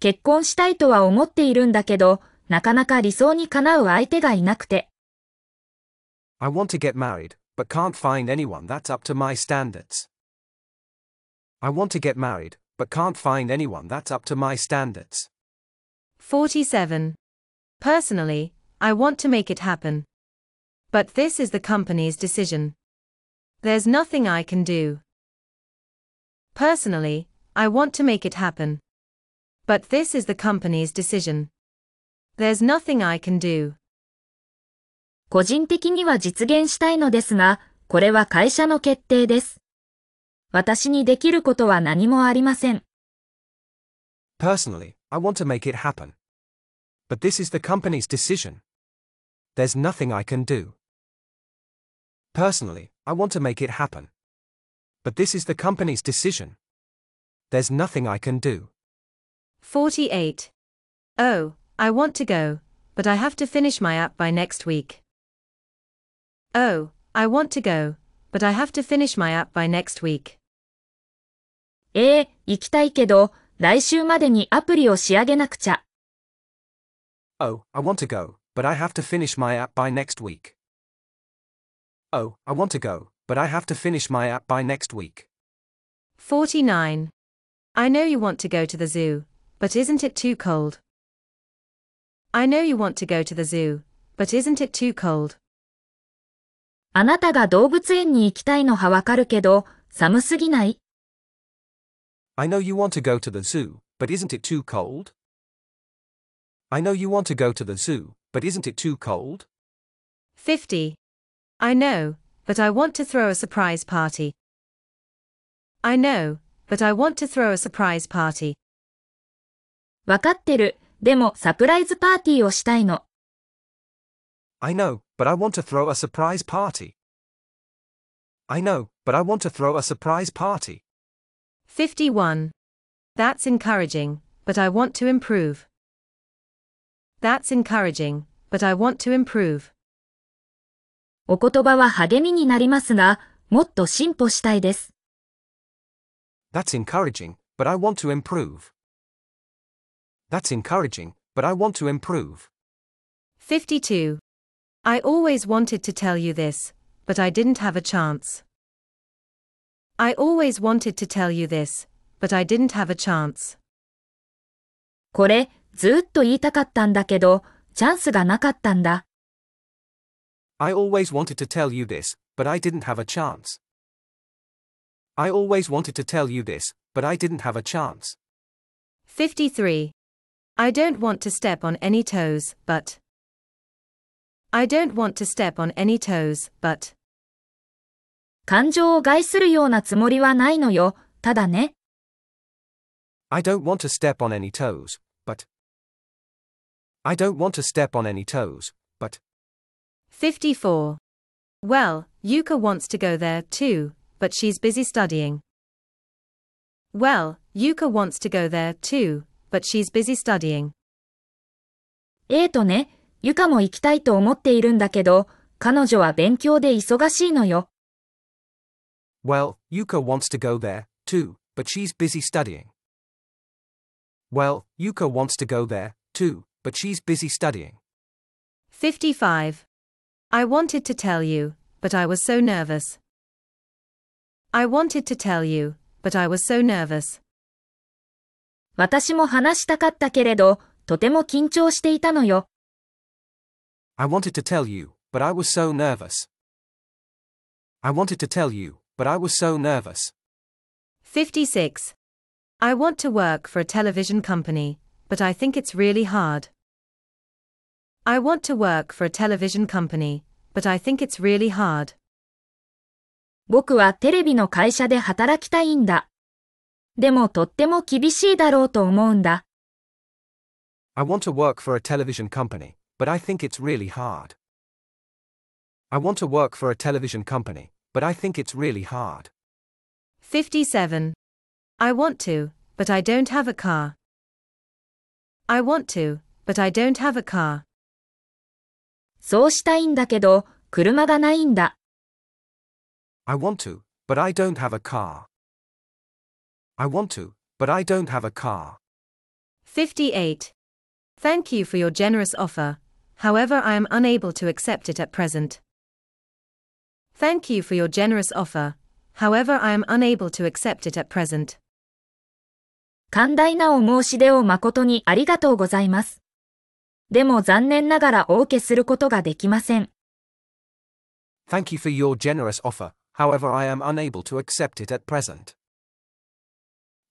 Speaker 3: 結婚したいとは思っているんだけど、なかなか理想にかなう相手がいなくて。
Speaker 6: I want to get married, but can't find anyone that's up to my standards. I want to get married, but can't find anyone that's up to my standards.
Speaker 5: 47. Personally, I want to make it happen. But this is the company's decision. There's nothing I can do. Personally, I want to make it happen. But this is the company's decision. There's nothing I can do.
Speaker 3: 個人的には実現したいのですが、これは会社の決定です。私にできることは何もありません。
Speaker 6: Personally, I want to make it happen. But this is the company's decision. There's nothing I can do. Personally, I want to make it happen. But this is the company's decision. There's nothing I can do.
Speaker 5: 48. Oh, I want to go, but I have to finish my app by next week. Oh, I want to go, but I have to finish my app by next week.
Speaker 3: ええ行きたいけど、来週までにアプリを仕上げなくちゃ。
Speaker 6: Oh, I want to go, but I have to finish my app by next week. Oh, I want to go, but I have to finish my app by next week.
Speaker 5: 49. I know you want to go to the zoo, but isn't it too cold? I know you want to go to the zoo, but isn't it too cold?
Speaker 3: あなたが動物園に行きたいのはわかるけど、寒すぎない
Speaker 6: I know you want to go to the zoo, but isn't it too cold? I know you want to go to the zoo, but isn't it too cold?
Speaker 5: 50. I know, but I want to throw a surprise party. I know, but I want to throw a surprise party.
Speaker 3: わかってる。でもサプライズパーティーをしたいの。
Speaker 6: I know, but I want to throw a surprise party. I know, but I want to throw a surprise party.
Speaker 5: 51. That's encouraging, but I want to improve. That's encouraging, but I want to improve.
Speaker 3: お言葉は励みになりますが、もっと進歩したいです。
Speaker 6: That's encouraging, but I want to improve. That's encouraging, but I want to improve.
Speaker 5: 52. I always wanted to tell you this, but I didn't have a chance. I always wanted to tell you this, but I didn't have a chance.
Speaker 3: これ、ずっと言いたかったんだけど、チャンスがなかったんだ。
Speaker 6: I always wanted to tell you this, but I didn't have a chance. I always wanted to tell you this, but I didn't have a chance.
Speaker 5: 53. I don't want to step on any toes, but. I don't want to step on any toes, but.
Speaker 3: 感情を害するようなつもりはないのよ。ただね。
Speaker 6: I don't want to step on any toes, but. I don't want to step on any toes, but.
Speaker 5: 54. Well, Yuka wants to go there too, but she's busy studying. Well, Yuka wants to go there too, but she's busy studying.
Speaker 3: えーとね、ゆかも行きたいと思っているんだけど、彼女は勉強で忙しいのよ。
Speaker 6: Well, Yuka wants to go there, too, but she's busy studying. Well, Yuka wants to go there, too, but she's busy studying.
Speaker 5: 55. I wanted to tell you, but I was so nervous. I wanted to tell you, but I was so nervous.
Speaker 3: 私も話したかったけれど、 とても緊張していたのよ。
Speaker 6: I wanted to tell you, but I was so nervous. I wanted to tell you, but I was so nervous.
Speaker 5: 56. I want to work for a television company, but I think it's really hard. I want to work for a television company, but I think it's really hard.
Speaker 3: 僕はテレビの会社で働きたいんだ。でもとっても厳しいだろうと思うんだ。
Speaker 6: I want to work for a television company, but I think it's really hard. I want to work for a television company, but I think it's really hard.
Speaker 5: 57. I want to, but I don't have a car. I want to, but I don't have a car.
Speaker 3: そうしたいんだけど、車がないんだ。
Speaker 6: I want to, but I don't have a car. I want to, but I don't have a car.
Speaker 5: 58. Thank you for your generous offer. However, I am unable to accept it at present. Thank you for your generous offer. However, I am unable to accept it at present.
Speaker 3: 寛大なお申し出を誠にありがとうございます。 でも残念ながらお受けすることができません。
Speaker 6: Thank you for your generous offer, however, I am unable to accept it at present.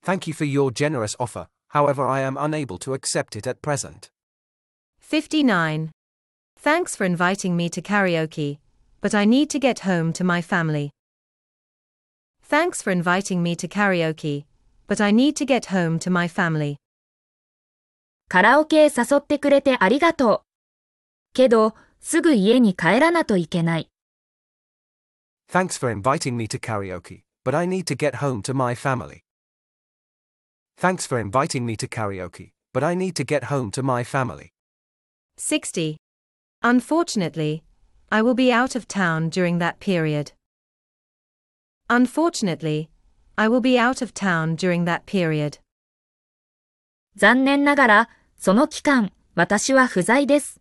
Speaker 6: Thank you for your generous offer, however, I am unable to accept it at present.
Speaker 5: 59. Thanks for inviting me to karaoke, but I need to get home to my family. Thanks for inviting me to karaoke, but I need to get home to my family.
Speaker 3: カラオケへ誘ってくれてありがとう。けど、すぐ家に帰らなといけない。
Speaker 6: Thanks for inviting me to karaoke, but I need to get home to my family. Thanks for inviting me to karaoke, but I need to get home to my family.
Speaker 5: 60. Unfortunately, I will be out of town during that period. Unfortunately, I will be out of town during that period.
Speaker 3: 残念ながら、その期間、私は不在です。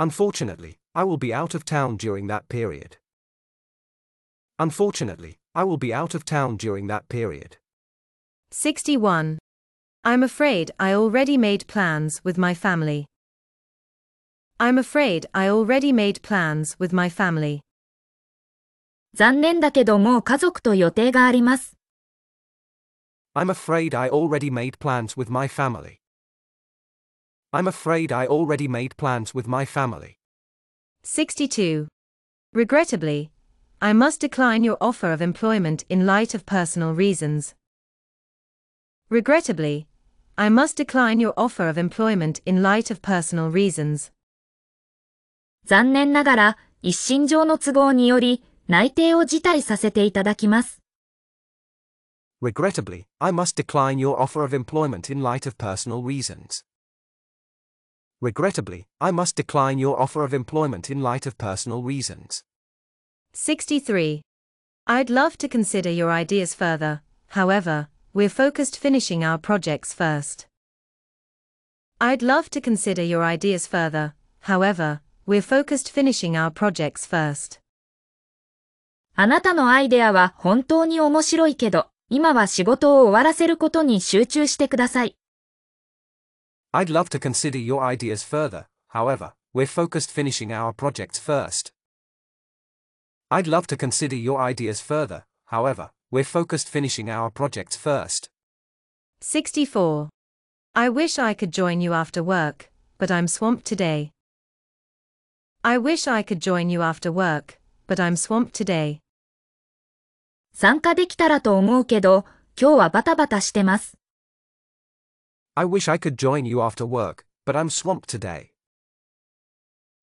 Speaker 6: Unfortunately, I will be out of town during that period. Unfortunately, I will be out of town during that period.
Speaker 5: 61. I'm afraid I already made plans with my family. I'm afraid I already made plans with my family.
Speaker 3: 残念だけどもう家族と予定があります。
Speaker 6: I'm afraid I already made plans with my family. I'm afraid I already made plans with my family.
Speaker 5: 62. Regrettably, I must decline your offer of employment in light of personal reasons. Regrettably, I must decline your offer of employment in light of personal reasons.
Speaker 3: 残念ながら、一身上の都合により、内定を辞退させていただきます。
Speaker 6: Regrettably, I must decline your offer of employment in light of personal reasons. Regrettably, I must decline your offer of employment in light of personal reasons.
Speaker 5: 63. I'd love to consider your ideas further, however, we're focused finishing our projects first. I'd love to consider your ideas further, however, we're focused finishing our projects first.
Speaker 3: あなたのアイデアは本当に面白いけど、今は仕事を終わらせることに集中してください。
Speaker 6: I'd love to consider your ideas further, however, we're focused finishing our projects first. I'd love to consider your ideas further, however, we're focused finishing our projects first.
Speaker 5: 64. I wish I could join you after work, but I'm swamped today. I wish I could join you after work, but I'm swamped today.
Speaker 3: 参加できたらと思うけど、今日はバタバタしてます。
Speaker 6: I wish I could join you after work, but I'm swamped today.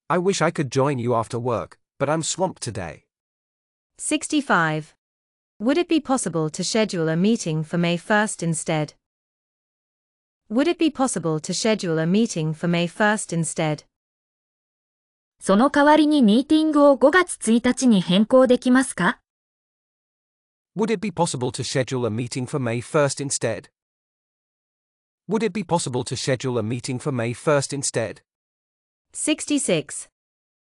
Speaker 6: I wish I could join you after work, but I'm swamped today.
Speaker 5: 65. Would it be possible to schedule a meeting for May 1st instead? Would it be possible to schedule a meeting for May 1st instead?
Speaker 3: その代わりにミーティングを5月1日に変更できますか
Speaker 6: Would it be possible to schedule a meeting for May 1st instead? Would it be possible to schedule a meeting for May 1st instead?
Speaker 5: 66.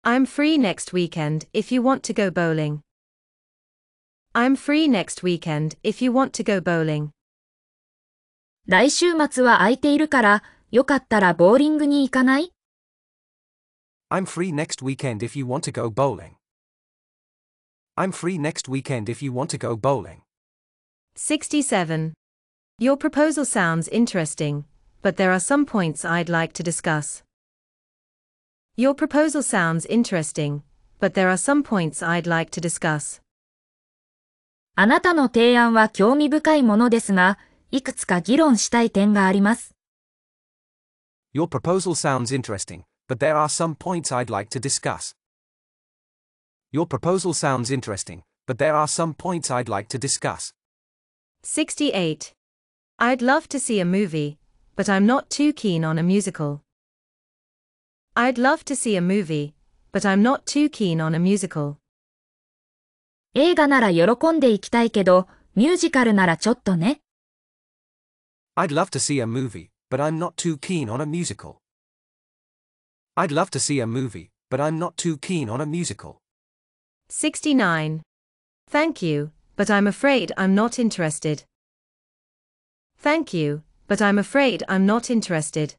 Speaker 5: I'm free next weekend if you want to go bowling. I'm free next weekend if you want to go bowling.
Speaker 3: 来週末は空いているから、 よかったらボーリングに行かない
Speaker 6: I'm free next weekend if you want to go bowling. I'm free next weekend if you want to go bowling.
Speaker 5: 67. Your proposal sounds interesting, but there are some points I'd like to discuss. Your proposal sounds interesting, but there are some points I'd like to discuss.
Speaker 3: あなたの提案は興味深いものですが、いくつか議論したい点があります。
Speaker 6: Your proposal sounds interesting, but there are some points I'd like to discuss. Your proposal sounds interesting, but there are some points I'd like to discuss.
Speaker 5: 68. I'd love to see a movie, but I'm not too keen on a musical. I'd love to see a movie, but I'm not too keen on a musical.
Speaker 3: 映画なら喜んで行きたいけど、ミュージカルならちょっとね。
Speaker 6: I'd love to see a movie, but I'm not too keen on a musical. I'd love to see a movie, but I'm not too keen on a musical.
Speaker 5: 69. Thank you, but I'm afraid I'm not interested. Thank you, but I'm afraid I'm not interested.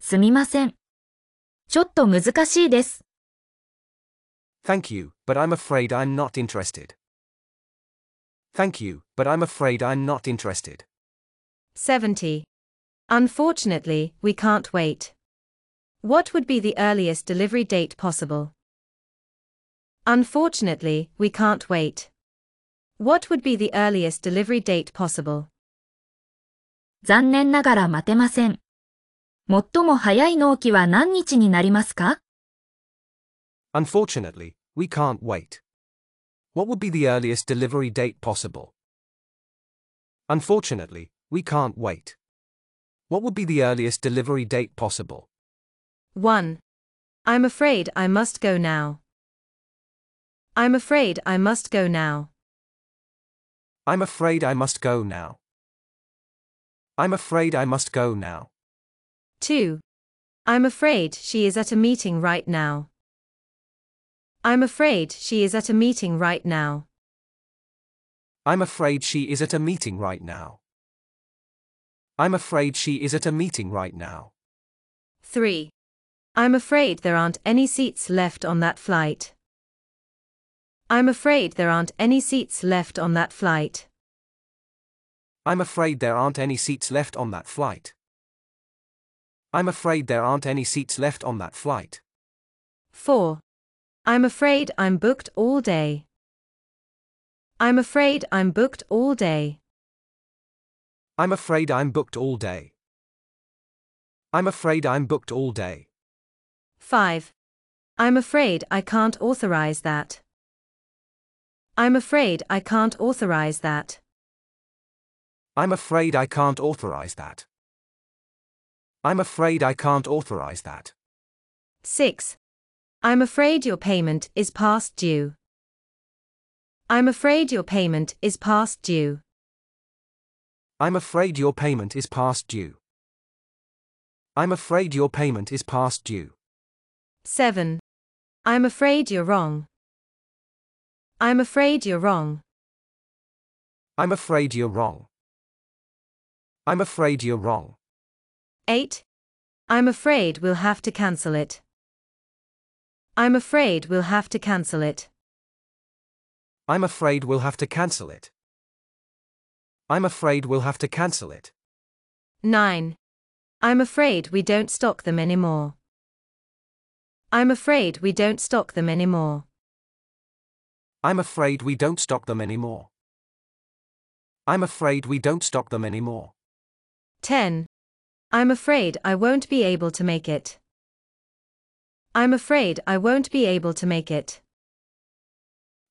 Speaker 3: すみません。ちょっと難しいです。
Speaker 6: Thank you, but I'm afraid I'm not interested. Thank you, but I'm afraid I'm not interested.
Speaker 5: 70. Unfortunately, we can't wait. What would be the earliest delivery date possible? Unfortunately, we can't wait. What would be the earliest delivery date possible?
Speaker 3: 残念ながら待てません。最も早い納期は何日になりますか
Speaker 6: Unfortunately, we can't wait. What would be the earliest delivery date possible? Unfortunately, we can't wait. What would be the earliest delivery date possible?
Speaker 5: 1. I'm afraid I must go now. I'm afraid I must go now.
Speaker 6: I'm afraid I must go now. I'm afraid I must go now.
Speaker 5: 2. I'm afraid she is at a meeting right now. I'm afraid she is at a meeting right now.
Speaker 6: I'm afraid she is at a meeting right now. I'm afraid she is at a meeting right now.
Speaker 5: 3. I'm afraid there aren't any seats left on that flight. I'm afraid there aren't any seats left on that flight.
Speaker 6: I'm afraid there aren't any seats left on that flight. I'm afraid there aren't any seats left on that flight.
Speaker 5: 4. I'm afraid I'm booked all day. I'm afraid I'm booked all day.
Speaker 6: I'm afraid I'm booked all day. I'm afraid I'm booked all day.
Speaker 5: 5. I'm afraid I can't authorize that. I'm afraid I can't authorize that.
Speaker 6: I'm afraid I can't authorize that. I'm afraid I can't authorize that.
Speaker 5: 6. I'm afraid your payment is past due. I'm afraid your payment is past due.
Speaker 6: I'm afraid your payment is past due. I'm afraid your payment is past due.
Speaker 5: 7. I'm afraid you're wrong. I'm afraid you're wrong.
Speaker 6: I'm afraid you're wrong. I'm afraid you're wrong.
Speaker 5: 8. I'm afraid we'll have to cancel it. I'm afraid we'll have to cancel it.
Speaker 6: I'm afraid we'll have to cancel it. I'm afraid we'll have to cancel it.
Speaker 5: 9. I'm afraid we don't stock them anymore. I'm afraid we don't stock them anymore.
Speaker 6: I'm afraid we don't stock them anymore. I'm afraid we don't stock them anymore.
Speaker 5: 10. I'm afraid I won't be able to make it. I'm afraid I won't be able to make it.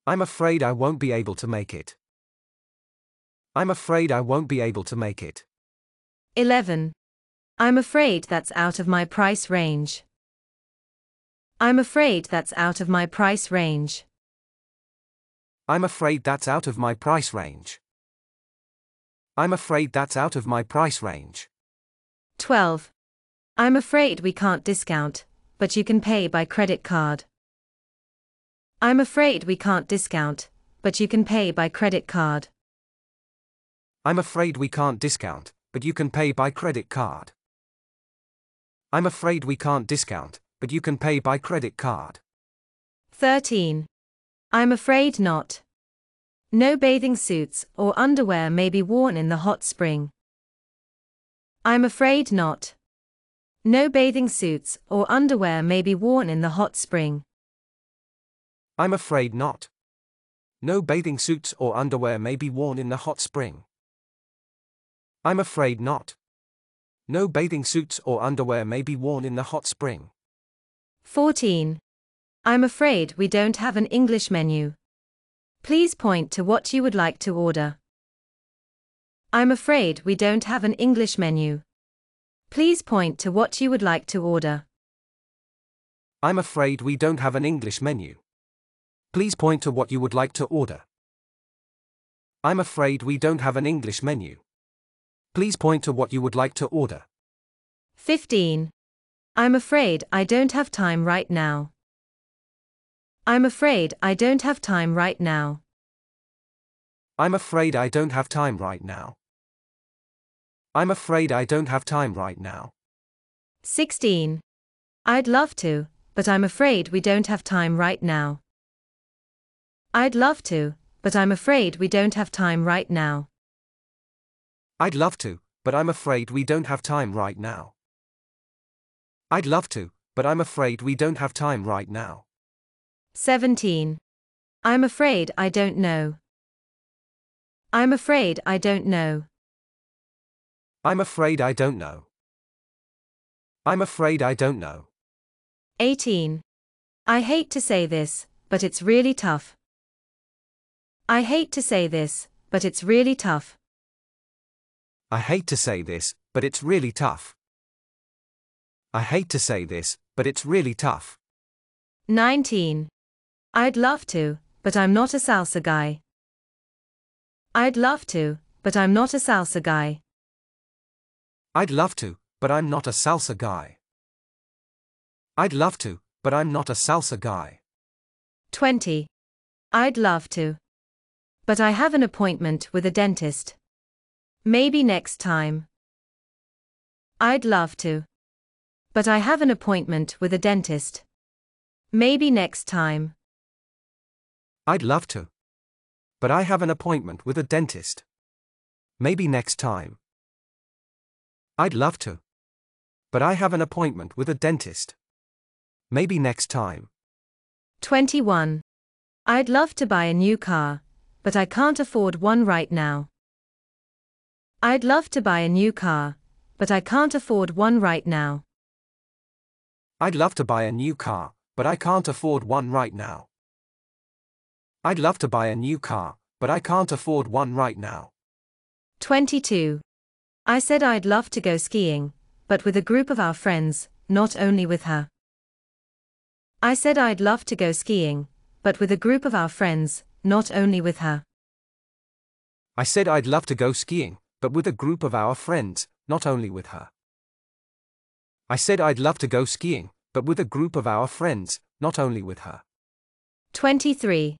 Speaker 6: I'm afraid I won't be able to make it. I'm afraid I won't be able to make it.
Speaker 5: 11. I'm afraid that's out of my price range. I'm afraid that's out of my price range.
Speaker 6: I'm afraid that's out of my price range. I'm afraid that's out of my price range.
Speaker 5: 12. I'm afraid we can't discount, but you can pay by credit card. I'm afraid we can't discount, but you can pay by credit card.
Speaker 6: I'm afraid we can't discount, but you can pay by credit card. I'm afraid we can't discount, but you can pay by credit card.
Speaker 5: 13. I'm afraid not. No bathing suits or underwear may be worn in the hot spring. I'm afraid not. No bathing suits or underwear may be worn in the hot spring.
Speaker 6: I'm afraid not. No bathing suits or underwear may be worn in the hot spring. I'm afraid not. No bathing suits or underwear may be worn in the hot spring.
Speaker 5: 14. I'm afraid we don't have an English menu. Please point to what you would like to order. I'm afraid we don't have an English menu. Please point to what you would like to order.
Speaker 6: I'm afraid we don't have an English menu. Please point to what you would like to order. I'm afraid we don't have an English menu. Please point to what you would like to order.
Speaker 5: 15. I'm afraid I don't have time right now. I'm afraid I don't have time right now.
Speaker 6: I'm afraid I don't have time right now. I'm afraid I don't have time right now.
Speaker 5: 16. I'd love to, but I'm afraid we don't have time right now. I'd love to, but I'm afraid we don't have time right now.
Speaker 6: I'd love to, but I'm afraid we don't have time right now. I'd love to, but I'm afraid we don't have time right now.
Speaker 5: 17. I'm afraid I don't know. I'm afraid I don't know.
Speaker 6: I'm afraid I don't know. I'm afraid I don't know.
Speaker 5: 18. I hate to say this, but it's really tough. I hate to say this, but it's really tough.
Speaker 6: I hate to say this, but it's really tough. I hate to say this, but it's really tough.
Speaker 5: 19. I'd love to, but I'm not a salsa guy. I'd love to, but I'm not a salsa guy.
Speaker 6: I'd love to, but I'm not a salsa guy. I'd love to, but I'm not a salsa guy.
Speaker 5: 20. I'd love to. But I have an appointment with a dentist. Maybe next time. I'd love to. But I have an appointment with a dentist. Maybe next time.
Speaker 6: I'd love to. But I have an appointment with a dentist. Maybe next time. I'd love to. But I have an appointment with a dentist. Maybe next time.
Speaker 5: 21. I'd love to buy a new car, but I can't afford one right now. I'd love to buy a new car, but I can't afford one right now.
Speaker 6: I'd love to buy a new car, but I can't afford one right now. I'd love to buy a new car, but I can't afford one right now.
Speaker 5: 22. I said I'd love to go skiing, but with a group of our friends, not only with her. I said I'd love to go skiing, but with a group of our friends, not only with her.
Speaker 6: I said I'd love to go skiing, but with a group of our friends, not only with her. I said I'd love to go skiing, but with a group of our friends, not only with her.
Speaker 5: 23.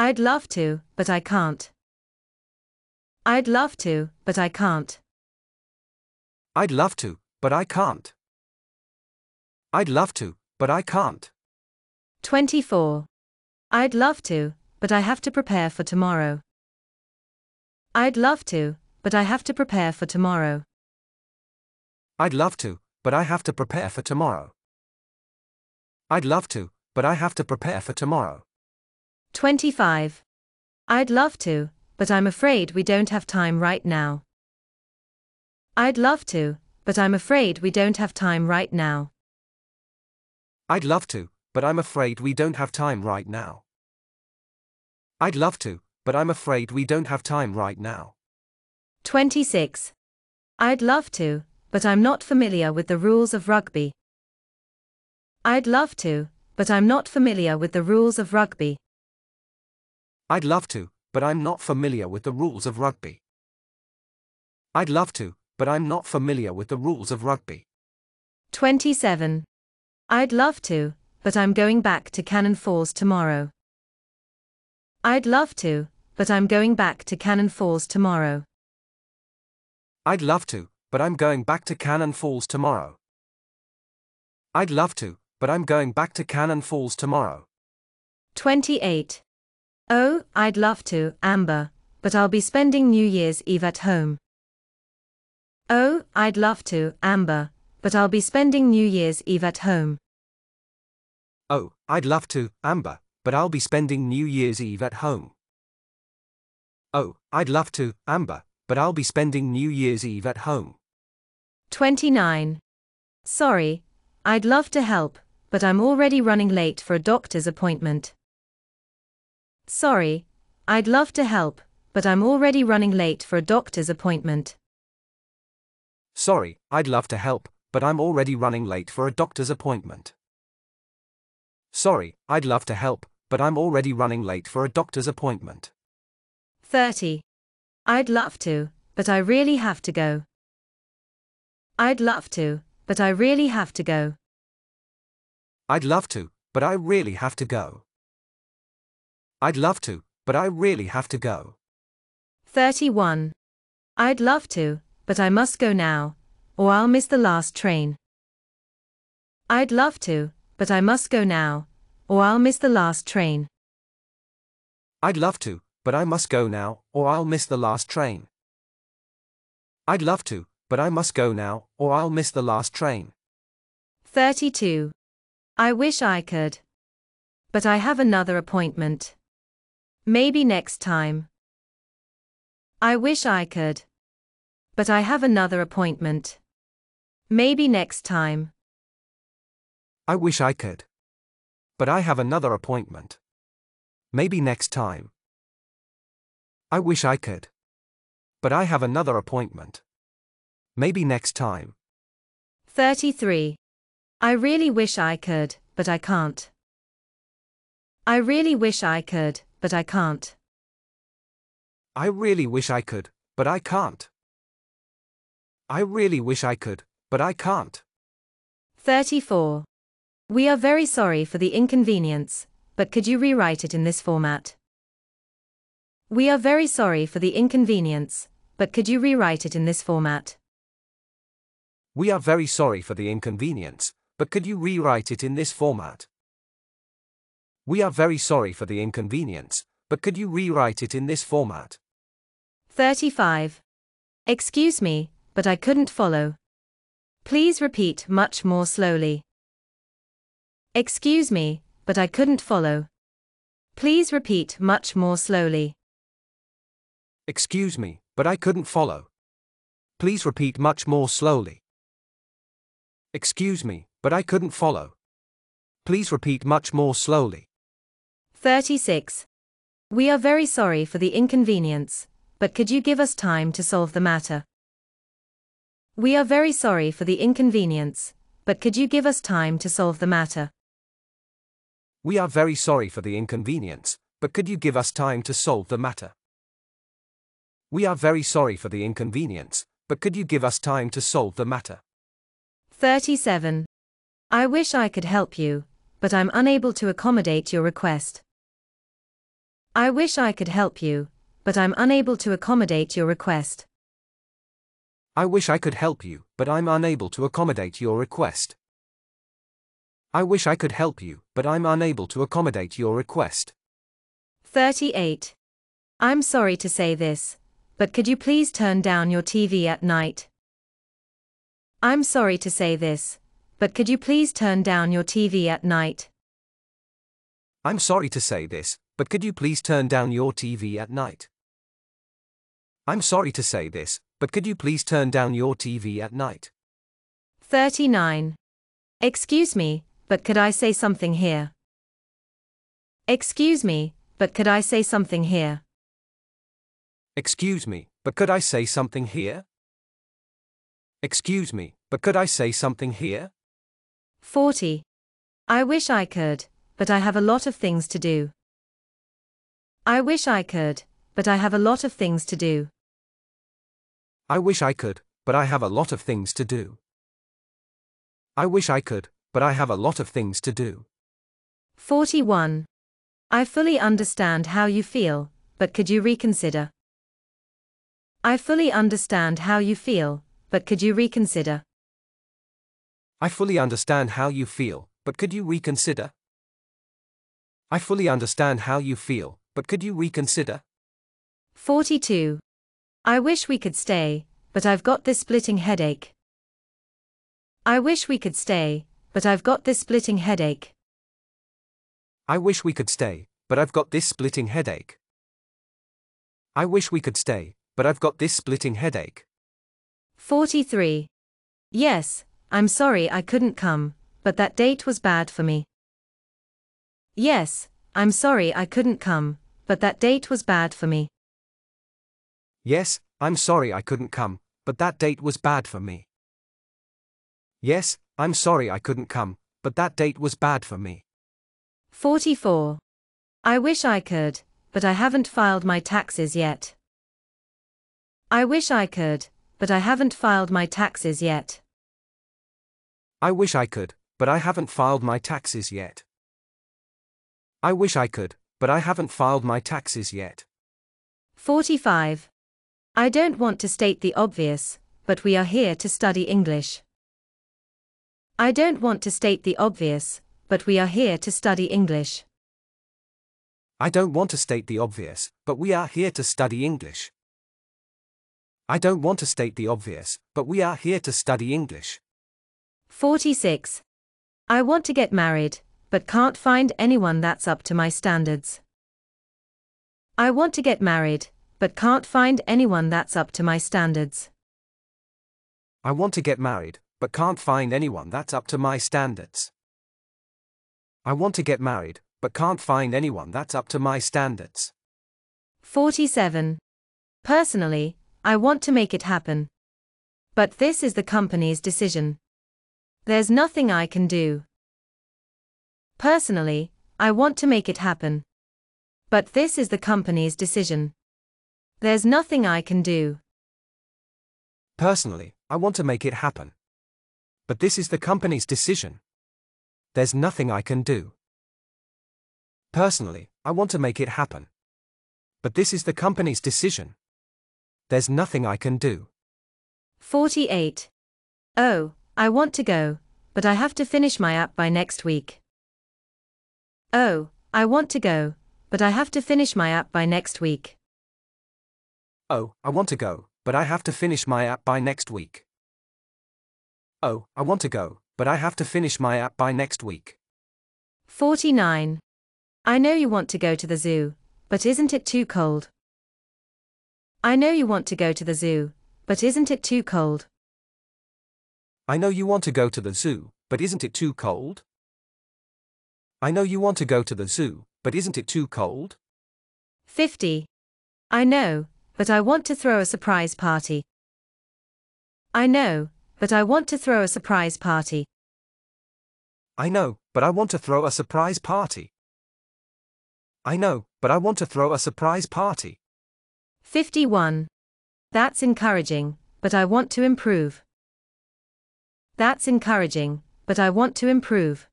Speaker 5: I'd love to, but I can't. I'd love to, but I can't.
Speaker 6: I'd love to, but I can't. I'd love to, but I can't.
Speaker 5: 24. I'd love to, but I have to prepare for tomorrow. I'd love to, but I have to prepare for tomorrow.
Speaker 6: I'd love to, but I have to prepare for tomorrow. I'd love to, but I have to prepare for tomorrow.
Speaker 5: 25. I'd love to, but I'm afraid we don't have time right now. I'd love to, but I'm afraid we don't have time right now.
Speaker 6: I'd love to, but I'm afraid we don't have time right now. I'd love to, but I'm afraid we don't have time right now.
Speaker 5: 26. I'd love to, but I'm not familiar with the rules of rugby. I'd love to, but I'm not familiar with the rules of rugby.
Speaker 6: I'd love to, but I'm not familiar with the rules of rugby. I'd love to, but I'm not familiar with the rules of rugby.
Speaker 5: 27. I'd love to, but I'm going back to Cannon Falls tomorrow. I'd love to, but I'm going back to Cannon Falls tomorrow.
Speaker 6: I'd love to, but I'm going back to Cannon Falls tomorrow. I'd love to, but I'm going back to Cannon Falls tomorrow.
Speaker 5: 28. Oh, I'd love to, Amber, but I'll be spending New Year's Eve at home. Oh, I'd love to, Amber, but I'll be spending New Year's Eve at home.
Speaker 6: Oh, I'd love to, Amber, but I'll be spending New Year's Eve at home. Oh, I'd love to, Amber, but I'll be spending New Year's Eve at home.
Speaker 5: 29. Sorry, I'd love to help, but I'm already running late for a doctor's appointment. Sorry, I'd love to help, but I'm already running late for a doctor's appointment.
Speaker 6: Sorry, I'd love to help, but I'm already running late for a doctor's appointment. Sorry, I'd love to help, but I'm already running late for a doctor's appointment.
Speaker 5: 30. I'd love to, but I really have to go. I'd love to, but I really have to go.
Speaker 6: I'd love to, but I really have to go. I'd love to, but I really have to go.
Speaker 5: 31. I'd love to, but I must go now, or I'll miss the last train. I'd love to, but I must go now, or I'll miss the last train.
Speaker 6: I'd love to, but I must go now, or I'll miss the last train. I'd love to, but I must go now, or I'll miss the last train.
Speaker 5: 32. I wish I could. But I have another appointment. Maybe next time. I wish I could. But I have another appointment. Maybe next time.
Speaker 6: I wish I could. But I have another appointment. Maybe next time. I wish I could. But I have another appointment. Maybe next time.
Speaker 5: 33. I really wish I could, but I can't. I really wish I could, but I can't.
Speaker 6: I really wish I could, but I can't. I really wish I could, but I can't.
Speaker 5: 34. We are very sorry for the inconvenience, but could you rewrite it in this format? We are very sorry for the inconvenience, but could you rewrite it in this format?
Speaker 6: We are very sorry for the inconvenience, but could you rewrite it in this format? We are very sorry for the inconvenience, but could you rewrite it in this format?
Speaker 5: 35. Excuse me, but I couldn't follow. Please repeat much more slowly. Excuse me, but I couldn't follow. Please repeat much more slowly.
Speaker 6: Excuse me, but I couldn't follow. Please repeat much more slowly. Excuse me, but I couldn't follow. Please repeat much more slowly.
Speaker 5: 36. We are very sorry for the inconvenience, but could you give us time to solve the matter? We are very sorry for the inconvenience, but could you give us time to solve the matter?
Speaker 6: We are very sorry for the inconvenience, but could you give us time to solve the matter? We are very sorry for the inconvenience, but could you give us time to solve the matter?
Speaker 5: 37. I wish I could help you, but I'm unable to accommodate your request. I wish I could help you, but I'm unable to accommodate your request.
Speaker 6: I wish I could help you, but I'm unable to accommodate your request. I wish I could help you, but I'm unable to accommodate your request.
Speaker 5: 38. I'm sorry to say this, but could you please turn down your TV at night? I'm sorry to say this, but could you please turn down your TV at night?
Speaker 6: I'm sorry to say this, but could you please turn down your TV at night? I'm sorry to say this, but could you please turn down your TV at night?
Speaker 5: 39. Excuse me, but could I say something here? Excuse me, but could I say something here?
Speaker 6: Excuse me, but could I say something here? Excuse me, but could I say something here?
Speaker 5: 40. I wish I could, but I have a lot of things to do. I wish I could, but I have a lot of things to do.
Speaker 6: I wish I could, but I have a lot of things to do. I wish I could, but I have a lot of things to do.
Speaker 5: 41. I fully understand how you feel, but could you reconsider? I fully understand how you feel, but could you reconsider?
Speaker 6: I fully understand how you feel, but could you reconsider? I fully understand how you feel, but could you reconsider?
Speaker 5: 42. I wish we could stay, but I've got this splitting headache. I wish we could stay, but I've got this splitting headache.
Speaker 6: I wish we could stay, but I've got this splitting headache. I wish we could stay, but I've got this splitting headache.
Speaker 5: 43. Yes, I'm sorry I couldn't come, but that date was bad for me. Yes, I'm sorry I couldn't come, but that date was bad for me.
Speaker 6: Yes, I'm sorry I couldn't come, but that date was bad for me. Yes, I'm sorry I couldn't come, but that date was bad for me.
Speaker 5: 44. I wish I could, but I haven't filed my taxes yet. I wish I could, but I haven't filed my taxes yet.
Speaker 6: I wish I could, but I haven't filed my taxes yet. I wish I could, but I haven't filed my taxes yet.
Speaker 5: 45. I don't want to state the obvious, but we are here to study English. I don't want to state the obvious, but we are here to study English.
Speaker 6: I don't want to state the obvious, but we are here to study English. I don't want to state the obvious, but we are here to study English.
Speaker 5: 46. I want to get married, but can't find anyone that's up to my standards. I want to get married, but can't find anyone that's up to my standards.
Speaker 6: I want to get married, but can't find anyone that's up to my standards. I want to get married, but can't find anyone that's up to my standards.
Speaker 5: 47. Personally, I want to make it happen. But this is the company's decision. There's nothing I can do. Personally, I want to make it happen. But this is the company's decision. There's nothing I can do.
Speaker 6: Personally, I want to make it happen. But this is the company's decision. There's nothing I can do. Personally, I want to make it happen. But this is the company's decision. There's nothing I can do.
Speaker 5: 48. Oh, I want to go, but I have to finish my app by next week. Oh, I want to go, but I have to finish my app by next week.
Speaker 6: Oh, I want to go, but I have to finish my app by next week. Oh, I want to go, but I have to finish my app by next week.
Speaker 5: 49. I know you want to go to the zoo, but isn't it too cold? I know you want to go to the zoo, but isn't it too cold?
Speaker 6: I know you want to go to the zoo, but isn't it too cold? I know you want to go to the zoo, but isn't it too cold?
Speaker 5: 50. I know, but I want to throw a surprise party. I know, but I want to throw a surprise party.
Speaker 6: I know, but I want to throw a surprise party. I know, but I want to throw a surprise party.
Speaker 5: 51. That's encouraging, but I want to improve. That's encouraging, but I want to improve.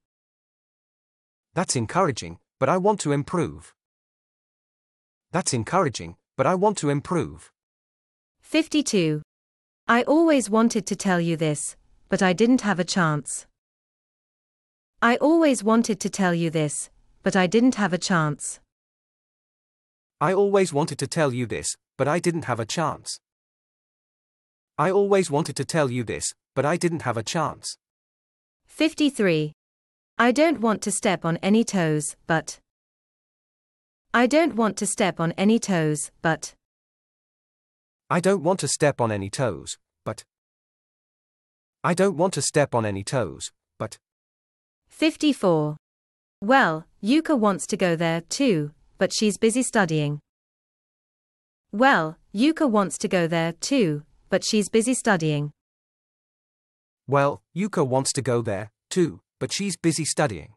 Speaker 6: That's encouraging, but I want to improve. That's encouraging, but I want to improve.
Speaker 5: 52. I always wanted to tell you this, but I didn't have a chance. I always wanted to tell you this, but I didn't have a chance.
Speaker 6: I always wanted to tell you this, but I didn't have a chance. I always wanted to tell you this, but I didn't have a chance.
Speaker 5: 53. I don't want to step on any toes, but. I don't want to step on any toes, but.
Speaker 6: I don't want to step on any toes, but. I don't want to step on any toes, but.
Speaker 5: 54. Well, Yuka wants to go there too, but she's busy studying. Well, Yuka wants to go there too, but she's busy studying.
Speaker 6: Well, Yuka wants to go there, too, but she's busy studying.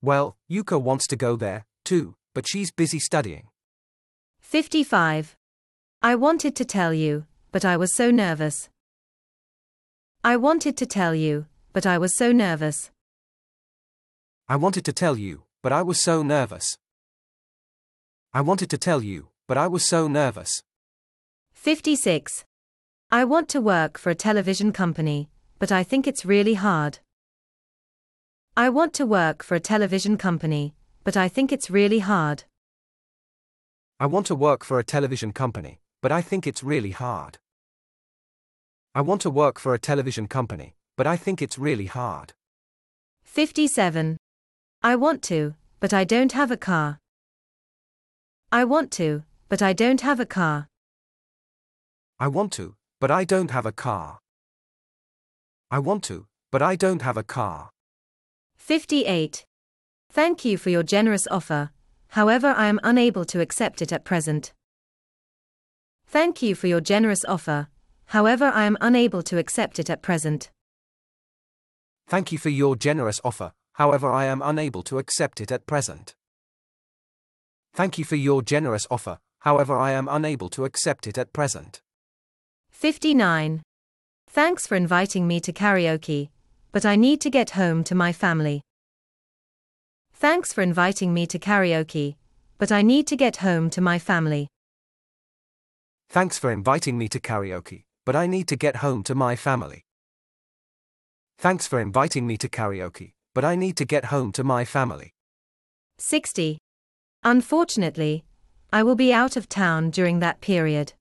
Speaker 6: Well, Yuka wants to go there, too, but she's busy studying.
Speaker 5: 55. I wanted to tell you, but I was so nervous. I wanted to tell you, but I was so nervous.
Speaker 6: I wanted to tell you, but I was so nervous. I wanted to tell you, but I was so nervous.
Speaker 5: 56. I want to work for a television company, but I think it's really hard. I want to work for a television company, but I think it's really hard.
Speaker 6: I want to work for a television company, but I think it's really hard. I want to work for a television company, but I think it's really hard.
Speaker 5: 57. I want to, but I don't have a car. I want to, but I don't have a car.
Speaker 6: I want to, but I don't have a car. I want to, but I don't have a car.
Speaker 5: 58. Thank you for your generous offer, however, I am unable to accept it at present. Thank you for your generous offer, however, I am unable to accept it at present.
Speaker 6: Thank you for your generous offer, however, I am unable to accept it at present. Thank you for your generous offer, however, I am unable to accept it at present.
Speaker 5: 59. Thanks for inviting me to karaoke, but I need to get home to my family. Thanks for inviting me to karaoke, but I need to get home to my family.
Speaker 6: Thanks for inviting me to karaoke, but I need to get home to my family. Thanks for inviting me to karaoke, but I need to get home to my family.
Speaker 5: 60. Unfortunately, I will be out of town during that period.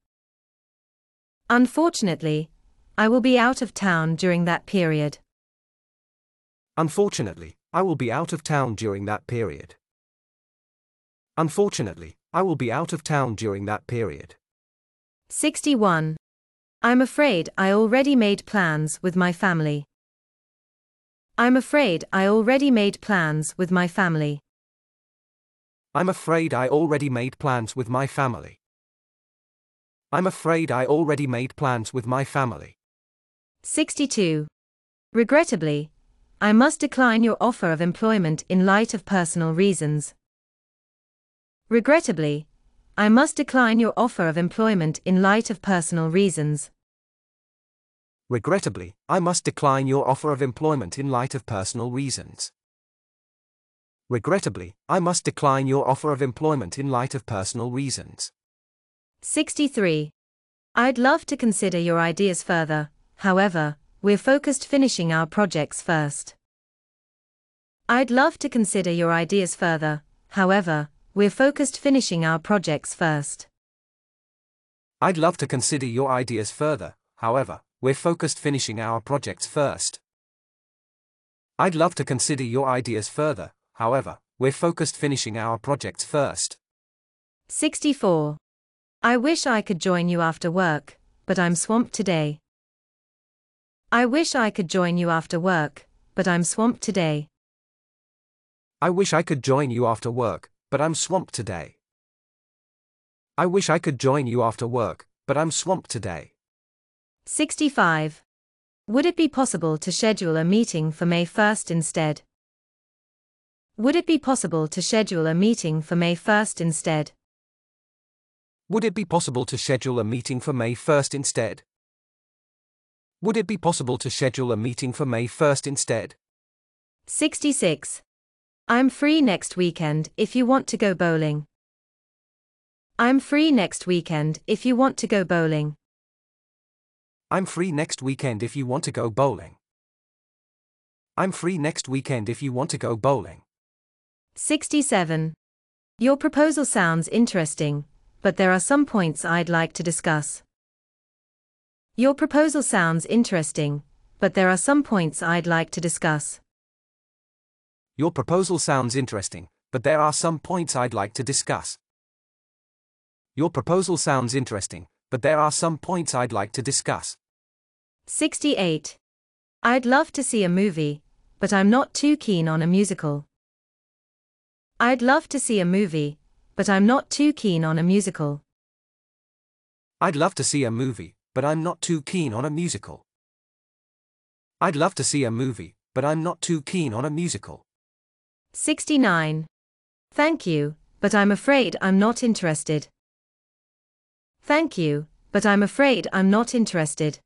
Speaker 5: Unfortunately, I will be out of town during that period.
Speaker 6: Unfortunately, I will be out of town during that period. Unfortunately, I will be out of town during that period.
Speaker 5: 61. I'm afraid I already made plans with my family. I'm afraid I already made plans with my family.
Speaker 6: I'm afraid I already made plans with my family. I'm afraid I already made plans with my family.
Speaker 5: 62. Regrettably, I must decline your offer of employment in light of personal reasons. Regrettably, I must decline your offer of employment in light of personal reasons.
Speaker 6: Regrettably, I must decline your offer of employment in light of personal reasons. Regrettably, I must decline your offer of employment in light of personal reasons.
Speaker 5: 63. I'd love to consider your ideas further, however, we're focused finishing our projects first. I'd love to consider your ideas further, however, we're focused finishing our projects first.
Speaker 6: I'd love to consider your ideas further, however, we're focused finishing our projects first. I'd love to consider your ideas further, however, we're focused finishing our projects first.
Speaker 5: 64. I wish I could join you after work, but I'm swamped today. I wish I could join you after work, but I'm swamped today.
Speaker 6: I wish I could join you after work, but I'm swamped today. I wish I could join you after work, but I'm swamped today.
Speaker 5: 65. Would it be possible to schedule a meeting for May 1st instead? Would it be possible to schedule a meeting for May 1st instead?
Speaker 6: Would it be possible to schedule a meeting for May 1st instead? Would it be possible to schedule a meeting for May 1st instead?
Speaker 5: 66. I'm free next weekend if you want to go bowling. I'm free next weekend if you want to go bowling.
Speaker 6: I'm free next weekend if you want to go bowling. I'm free next weekend if you want to go bowling.
Speaker 5: 67. Your proposal sounds interesting, but there are some points I'd like to discuss. Your proposal sounds interesting, but there are some points I'd like to discuss.
Speaker 6: Your proposal sounds interesting, but there are some points I'd like to discuss. Your proposal sounds interesting, but there are some points I'd like to discuss.
Speaker 5: 68. I'd love to see a movie, but I'm not too keen on a musical. I'd love to see a movie, but I'm not too keen on a musical.
Speaker 6: I'd love to see a movie, but I'm not too keen on a musical. I'd love to see a movie, but I'm not too keen on a musical.
Speaker 5: 69. Thank you, but I'm afraid I'm not interested. Thank you, but I'm afraid I'm not interested.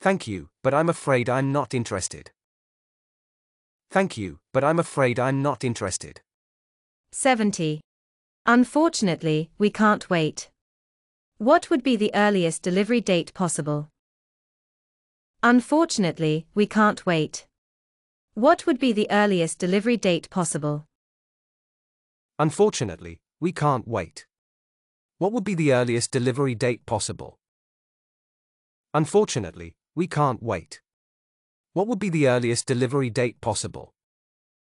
Speaker 6: Thank you, but I'm afraid I'm not interested. Thank you, but I'm afraid I'm not interested.
Speaker 5: 70. Unfortunately, we can't wait. What would be the earliest delivery date possible? Unfortunately, we can't wait. What would be the earliest delivery date possible?
Speaker 6: Unfortunately, we can't wait. What would be the earliest delivery date possible? Unfortunately, we can't wait. What would be the earliest delivery date possible?